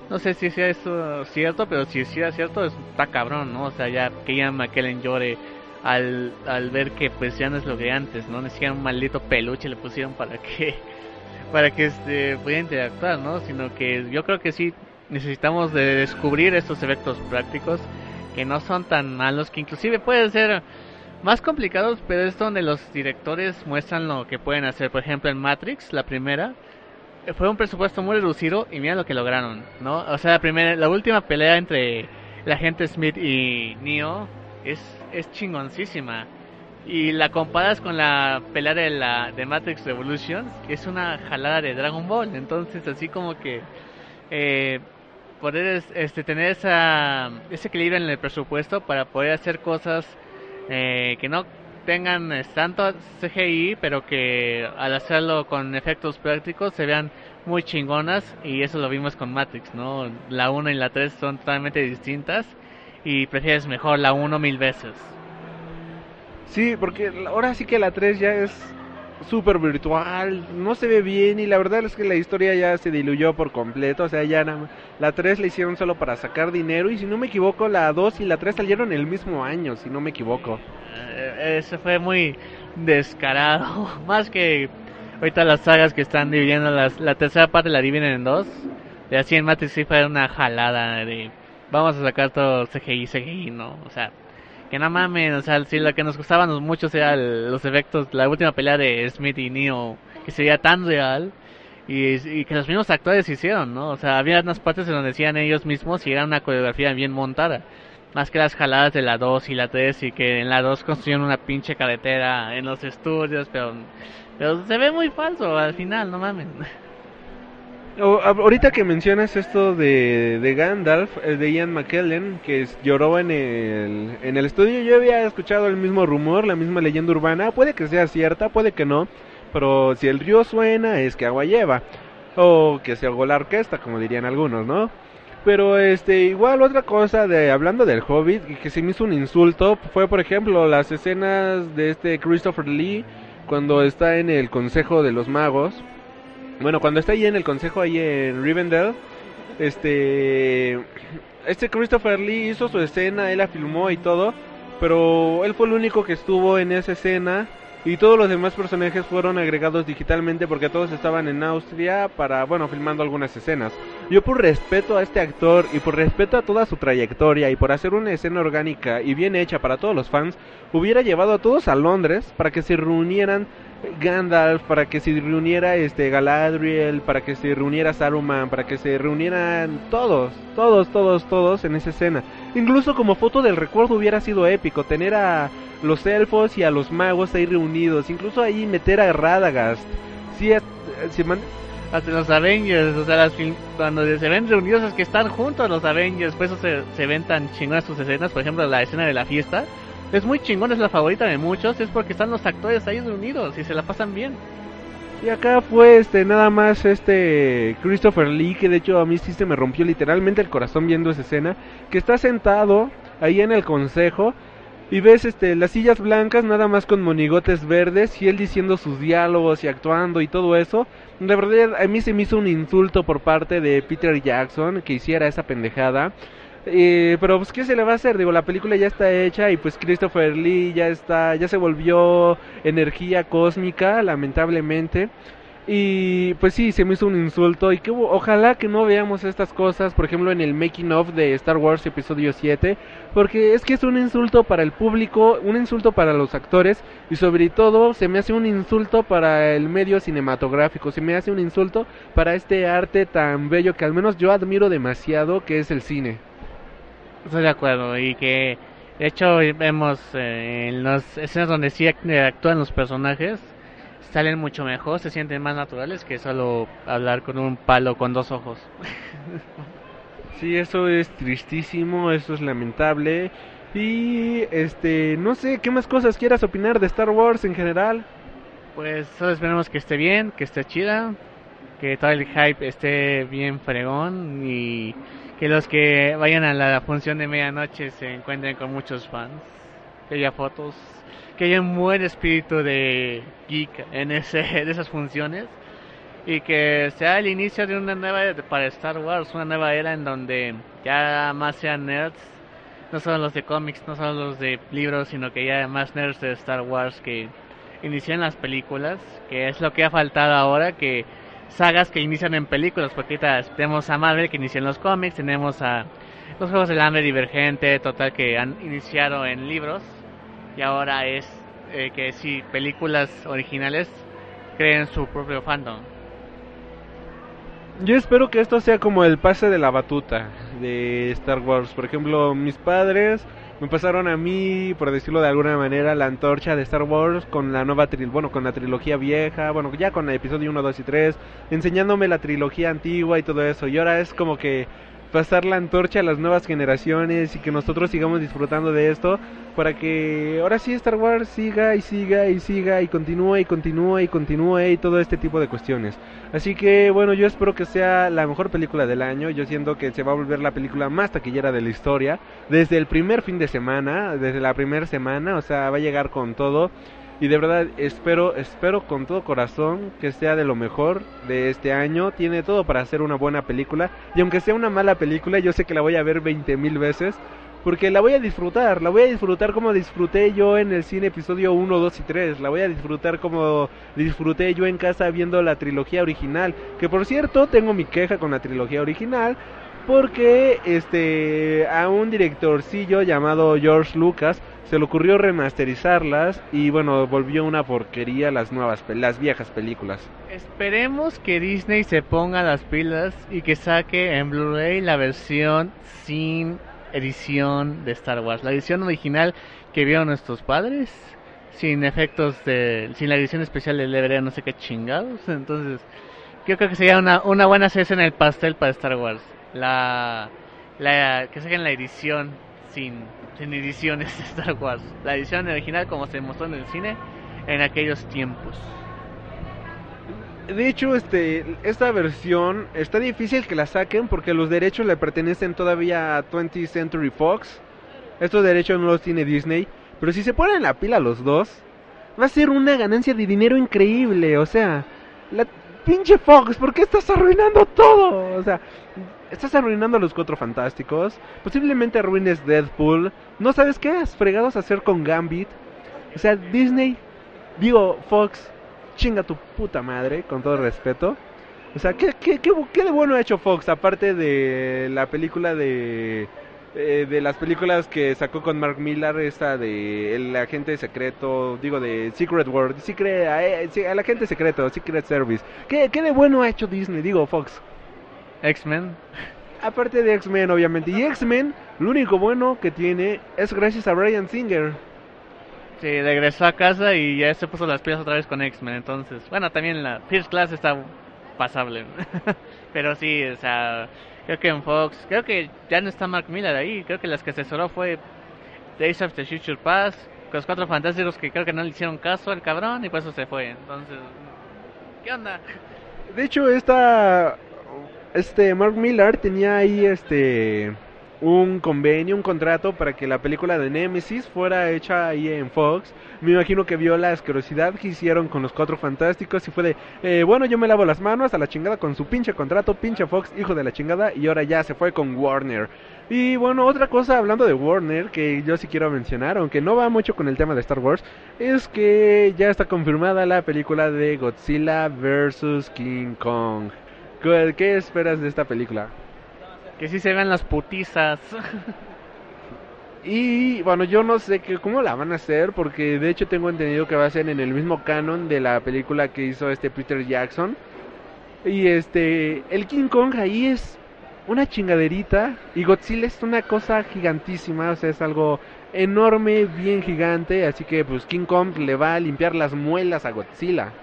No sé si sea eso cierto, pero si sea cierto, está cabrón, ¿no? O sea, ya que Ian McKellen llore al, al ver que pues ya no es lo que antes, ¿no? Necesitan un maldito peluche le pusieron para que para que este pudiera interactuar, ¿no? Sino que yo creo que sí necesitamos de descubrir estos efectos prácticos que no son tan malos, que inclusive pueden ser más complicados, pero es donde los directores muestran lo que pueden hacer. Por ejemplo, en Matrix, la primera, fue un presupuesto muy reducido y mira lo que lograron, ¿no? O sea, la primera, la última pelea entre la gente Smith y Neo es, es chingoncísima. Y la comparas con la pelea de, la, de Matrix Revolution, que es una jalada de Dragon Ball. Entonces, así como que eh, poder este, tener esa, ese equilibrio en el presupuesto para poder hacer cosas eh, que no tengan tanto CGI, pero que al hacerlo con efectos prácticos se vean muy chingonas. Y eso lo vimos con Matrix, ¿no? La 1 y la 3 son totalmente distintas y prefieres mejor la 1 mil veces. Sí, porque ahora sí que la 3 ya es súper virtual, no se ve bien y la verdad es que la historia ya se diluyó por completo, o sea, ya la 3 la hicieron solo para sacar dinero y si no me equivoco la 2 y la 3 salieron el mismo año, si no me equivoco. Eh, eso fue muy descarado, más que ahorita las sagas que están dividiendo, las, la tercera parte la dividen en dos, y así en Matrix sí fue una jalada de vamos a sacar todo CGI, CGI, ¿no? O sea, que no mames, o sea, si lo que nos gustaban mucho era los efectos, la última pelea de Smith y Neo, que sería tan real, y, que los mismos actores hicieron, ¿no? O sea, había unas partes en donde decían ellos mismos y era una coreografía bien montada. Más que las jaladas de la 2 y la 3 y que en la 2 construyeron una pinche carretera en los estudios, pero, pero se ve muy falso al final, no mames. Ahorita que mencionas esto de, de Gandalf, eh, de Ian McKellen, que lloró en el, en el estudio, yo había escuchado el mismo rumor, la misma leyenda urbana, puede que sea cierta, puede que no, pero si el río suena es que agua lleva, o que se ahogó la orquesta, como dirían algunos, ¿no? Pero este, igual otra cosa de hablando del Hobbit que se me hizo un insulto fue por ejemplo las escenas de este Christopher Lee cuando está en el Consejo de los Magos bueno, cuando está ahí en el consejo, ahí en Rivendell, este. Este Christopher Lee hizo su escena, él la filmó y todo, pero él fue el único que estuvo en esa escena y todos los demás personajes fueron agregados digitalmente porque todos estaban en Austria para, bueno, filmando algunas escenas. Yo por respeto a este actor y por respeto a toda su trayectoria y por hacer una escena orgánica y bien hecha para todos los fans, hubiera llevado a todos a Londres para que se reunieran Gandalf, para que se reuniera este Galadriel, para que se reuniera Saruman, para que se reunieran todos, todos, todos, todos en esa escena. Incluso como foto del recuerdo hubiera sido épico tener a los elfos y a los magos ahí reunidos, incluso ahí meter a Radagast. Sí, hasta los Avengers, o sea, cuando se ven reunidos es que están juntos los Avengers, por eso se, se ven tan chingonas sus escenas, por ejemplo la escena de la fiesta, es muy chingón, es la favorita de muchos, es porque están los actores ahí reunidos y se la pasan bien. Y acá fue este nada más este Christopher Lee, que de hecho a mí sí se me rompió literalmente el corazón viendo esa escena, que está sentado ahí en el consejo y ves este las sillas blancas nada más con monigotes verdes y él diciendo sus diálogos y actuando y todo eso. De verdad a mí se me hizo un insulto por parte de Peter Jackson que hiciera esa pendejada. Eh, pero pues qué se le va a hacer, digo, la película ya está hecha y pues Christopher Lee ya está, ya se volvió energía cósmica, lamentablemente. Y pues sí, se me hizo un insulto y que ojalá que no veamos estas cosas, por ejemplo, en el making of de Star Wars episodio 7, porque es que es un insulto para el público, un insulto para los actores y sobre todo se me hace un insulto para el medio cinematográfico, se me hace un insulto para este arte tan bello que al menos yo admiro demasiado que es el cine. Estoy de acuerdo y que de hecho vemos eh, en las escenas donde sí actúan los personajes salen mucho mejor, se sienten más naturales que solo hablar con un palo con dos ojos. sí, eso es tristísimo, eso es lamentable. Y este, no sé, ¿qué más cosas quieras opinar de Star Wars en general? Pues solo esperemos que esté bien, que esté chida, que todo el hype esté bien fregón y que los que vayan a la función de medianoche se encuentren con muchos fans, que haya fotos que haya un buen espíritu de geek en, ese, en esas funciones y que sea el inicio de una nueva para Star Wars, una nueva era en donde ya más sean nerds, no solo los de cómics, no solo los de libros, sino que ya más nerds de Star Wars que inician las películas, que es lo que ha faltado ahora, que sagas que inician en películas, porque tenemos a Marvel que inició en los cómics, tenemos a los Juegos del Hambre Divergente, total que han iniciado en libros y ahora es eh, que si películas originales creen su propio fandom. Yo espero que esto sea como el pase de la batuta de Star Wars. Por ejemplo, mis padres me pasaron a mí, por decirlo de alguna manera, la antorcha de Star Wars con la nueva trilogía, bueno, con la trilogía vieja, bueno, ya con el episodio 1, 2 y 3, enseñándome la trilogía antigua y todo eso. Y ahora es como que pasar la antorcha a las nuevas generaciones y que nosotros sigamos disfrutando de esto para que ahora sí Star Wars siga y siga y siga y continúe y continúe y continúe y todo este tipo de cuestiones. Así que bueno, yo espero que sea la mejor película del año. Yo siento que se va a volver la película más taquillera de la historia desde el primer fin de semana, desde la primera semana, o sea, va a llegar con todo. Y de verdad espero, espero con todo corazón que sea de lo mejor de este año. Tiene todo para hacer una buena película. Y aunque sea una mala película, yo sé que la voy a ver 20 mil veces. Porque la voy a disfrutar, la voy a disfrutar como disfruté yo en el cine episodio 1, 2 y 3. La voy a disfrutar como disfruté yo en casa viendo la trilogía original. Que por cierto, tengo mi queja con la trilogía original porque este a un directorcillo llamado George Lucas se le ocurrió remasterizarlas y bueno, volvió una porquería las nuevas las viejas películas. Esperemos que Disney se ponga las pilas y que saque en Blu-ray la versión sin edición de Star Wars, la edición original que vieron nuestros padres, sin efectos de sin la edición especial de DVD, no sé qué chingados, entonces yo creo que sería una una buena en el pastel para Star Wars la, la que saquen la edición sin, sin ediciones de Star Wars. La edición original como se mostró en el cine en aquellos tiempos. De hecho, este, esta versión está difícil que la saquen porque los derechos le pertenecen todavía a 20th Century Fox. Estos derechos no los tiene Disney. Pero si se ponen la pila los dos, va a ser una ganancia de dinero increíble. O sea, la pinche Fox, ¿por qué estás arruinando todo? O sea, Estás arruinando a los cuatro fantásticos. Posiblemente arruines Deadpool. No sabes qué has fregados hacer con Gambit. O sea, Disney, digo, Fox, chinga tu puta madre, con todo respeto. O sea, ¿qué, qué, qué, de bueno ha hecho Fox? Aparte de la película de. Eh, de las películas que sacó con Mark Millar, esta de El Agente Secreto, digo de Secret World, Secret, eh, el Agente Secreto, Secret Service. ¿Qué, ¿Qué de bueno ha hecho Disney? Digo, Fox. X-Men. Aparte de X-Men, obviamente. Y X-Men, lo único bueno que tiene es gracias a Brian Singer. Sí, regresó a casa y ya se puso las piezas otra vez con X-Men. Entonces, bueno, también la First Class está pasable. Pero sí, o sea, creo que en Fox, creo que ya no está Mark Miller ahí. Creo que las que asesoró fue Days of the Future Past, con los cuatro fantásticos que creo que no le hicieron caso al cabrón y por eso se fue. Entonces, ¿qué onda? De hecho, esta este Mark Millar tenía ahí este un convenio, un contrato para que la película de Nemesis fuera hecha ahí en Fox. Me imagino que vio la asquerosidad que hicieron con los Cuatro Fantásticos y fue de, eh, bueno, yo me lavo las manos a la chingada con su pinche contrato, pinche Fox, hijo de la chingada, y ahora ya se fue con Warner. Y bueno, otra cosa hablando de Warner que yo sí quiero mencionar, aunque no va mucho con el tema de Star Wars, es que ya está confirmada la película de Godzilla vs. King Kong. ¿Qué esperas de esta película? Que sí se vean las putizas. Y bueno, yo no sé que, cómo la van a hacer, porque de hecho tengo entendido que va a ser en el mismo canon de la película que hizo este Peter Jackson. Y este, el King Kong ahí es una chingaderita y Godzilla es una cosa gigantísima, o sea, es algo enorme, bien gigante, así que pues King Kong le va a limpiar las muelas a Godzilla.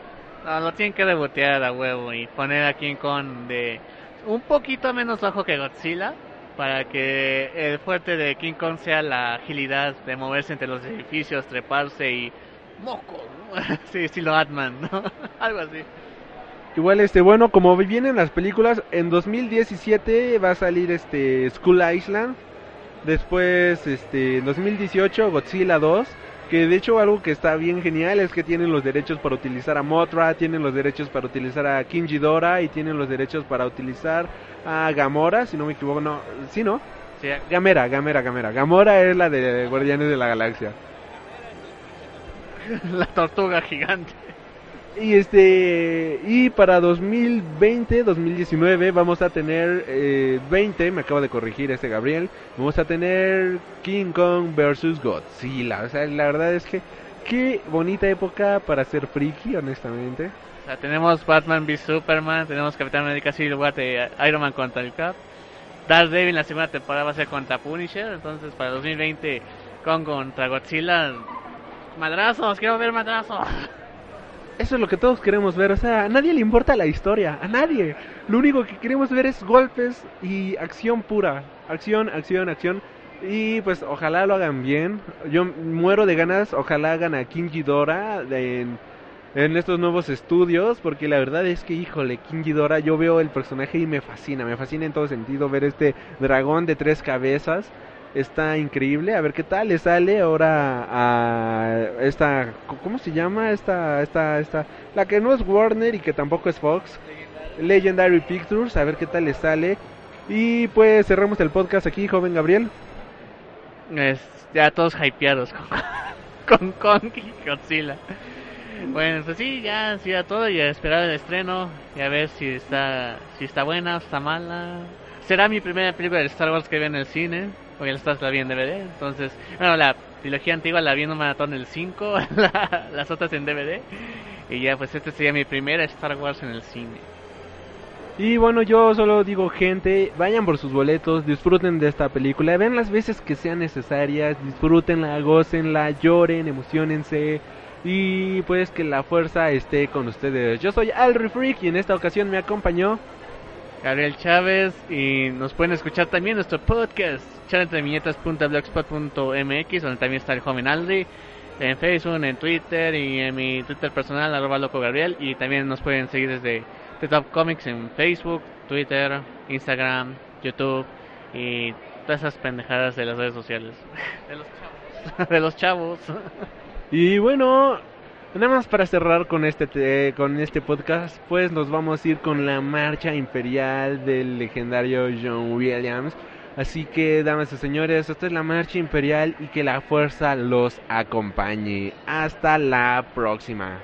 No, lo tienen que rebotear a huevo y poner a King Kong de un poquito menos bajo que Godzilla para que el fuerte de King Kong sea la agilidad de moverse entre los edificios, treparse y moco, sí, estilo Atman, ¿no? Algo así. Igual este, bueno, como vienen las películas, en 2017 va a salir este School Island, después este en 2018 Godzilla 2 que de hecho algo que está bien genial es que tienen los derechos para utilizar a Mothra, tienen los derechos para utilizar a King Ghidorah y tienen los derechos para utilizar a Gamora, si no me equivoco, no, sí, ¿no? Gamera, Gamera, Gamera. Gamora es la de Guardianes de la Galaxia. la tortuga gigante. Y este y para 2020, 2019 vamos a tener eh, 20, me acaba de corregir este Gabriel, vamos a tener King Kong versus Godzilla. O sea, la verdad es que qué bonita época para ser friki, honestamente. O sea, tenemos Batman v Superman, tenemos Capitán América Civil War de Iron Man contra el Cap. Daredevil la segunda temporada va a ser contra Punisher, entonces para 2020 Kong contra Godzilla madrazos, quiero ver madrazos. Eso es lo que todos queremos ver. O sea, a nadie le importa la historia. A nadie. Lo único que queremos ver es golpes y acción pura. Acción, acción, acción. Y pues ojalá lo hagan bien. Yo muero de ganas. Ojalá hagan a King Ghidorah en, en estos nuevos estudios. Porque la verdad es que, híjole, King Ghidorah, yo veo el personaje y me fascina. Me fascina en todo sentido ver este dragón de tres cabezas está increíble. A ver qué tal le sale ahora a esta, ¿cómo se llama? Esta, esta, esta, la que no es Warner y que tampoco es Fox, Legendary Pictures. A ver qué tal le sale. Y pues cerramos el podcast aquí, joven Gabriel. Ya todos hypeados con, con Kong y Godzilla. Bueno, pues sí, ya, sí, a todo y a esperar el estreno y a ver si está, si está buena está mala. Será mi primera película de Star Wars que veo en el cine porque la la vi en DVD. Entonces, bueno, la trilogía antigua la vi en un maratón el 5, las otras en DVD. Y ya, pues este sería mi primera Star Wars en el cine. Y bueno, yo solo digo, gente, vayan por sus boletos, disfruten de esta película, vean las veces que sean necesarias, disfrútenla, gocenla, lloren, emocionense. Y pues que la fuerza esté con ustedes. Yo soy Alri Freak y en esta ocasión me acompañó Gabriel Chávez y nos pueden escuchar también nuestro podcast charentreviñetas.blogspot.mx donde también está el joven Aldri en Facebook, en Twitter y en mi Twitter personal arroba loco Gabriel y también nos pueden seguir desde The Top Comics en Facebook, Twitter, Instagram, YouTube y todas esas pendejadas de las redes sociales de los chavos, de los chavos. y bueno, Nada más para cerrar con este, con este podcast, pues nos vamos a ir con la marcha imperial del legendario John Williams. Así que, damas y señores, esta es la marcha imperial y que la fuerza los acompañe. Hasta la próxima.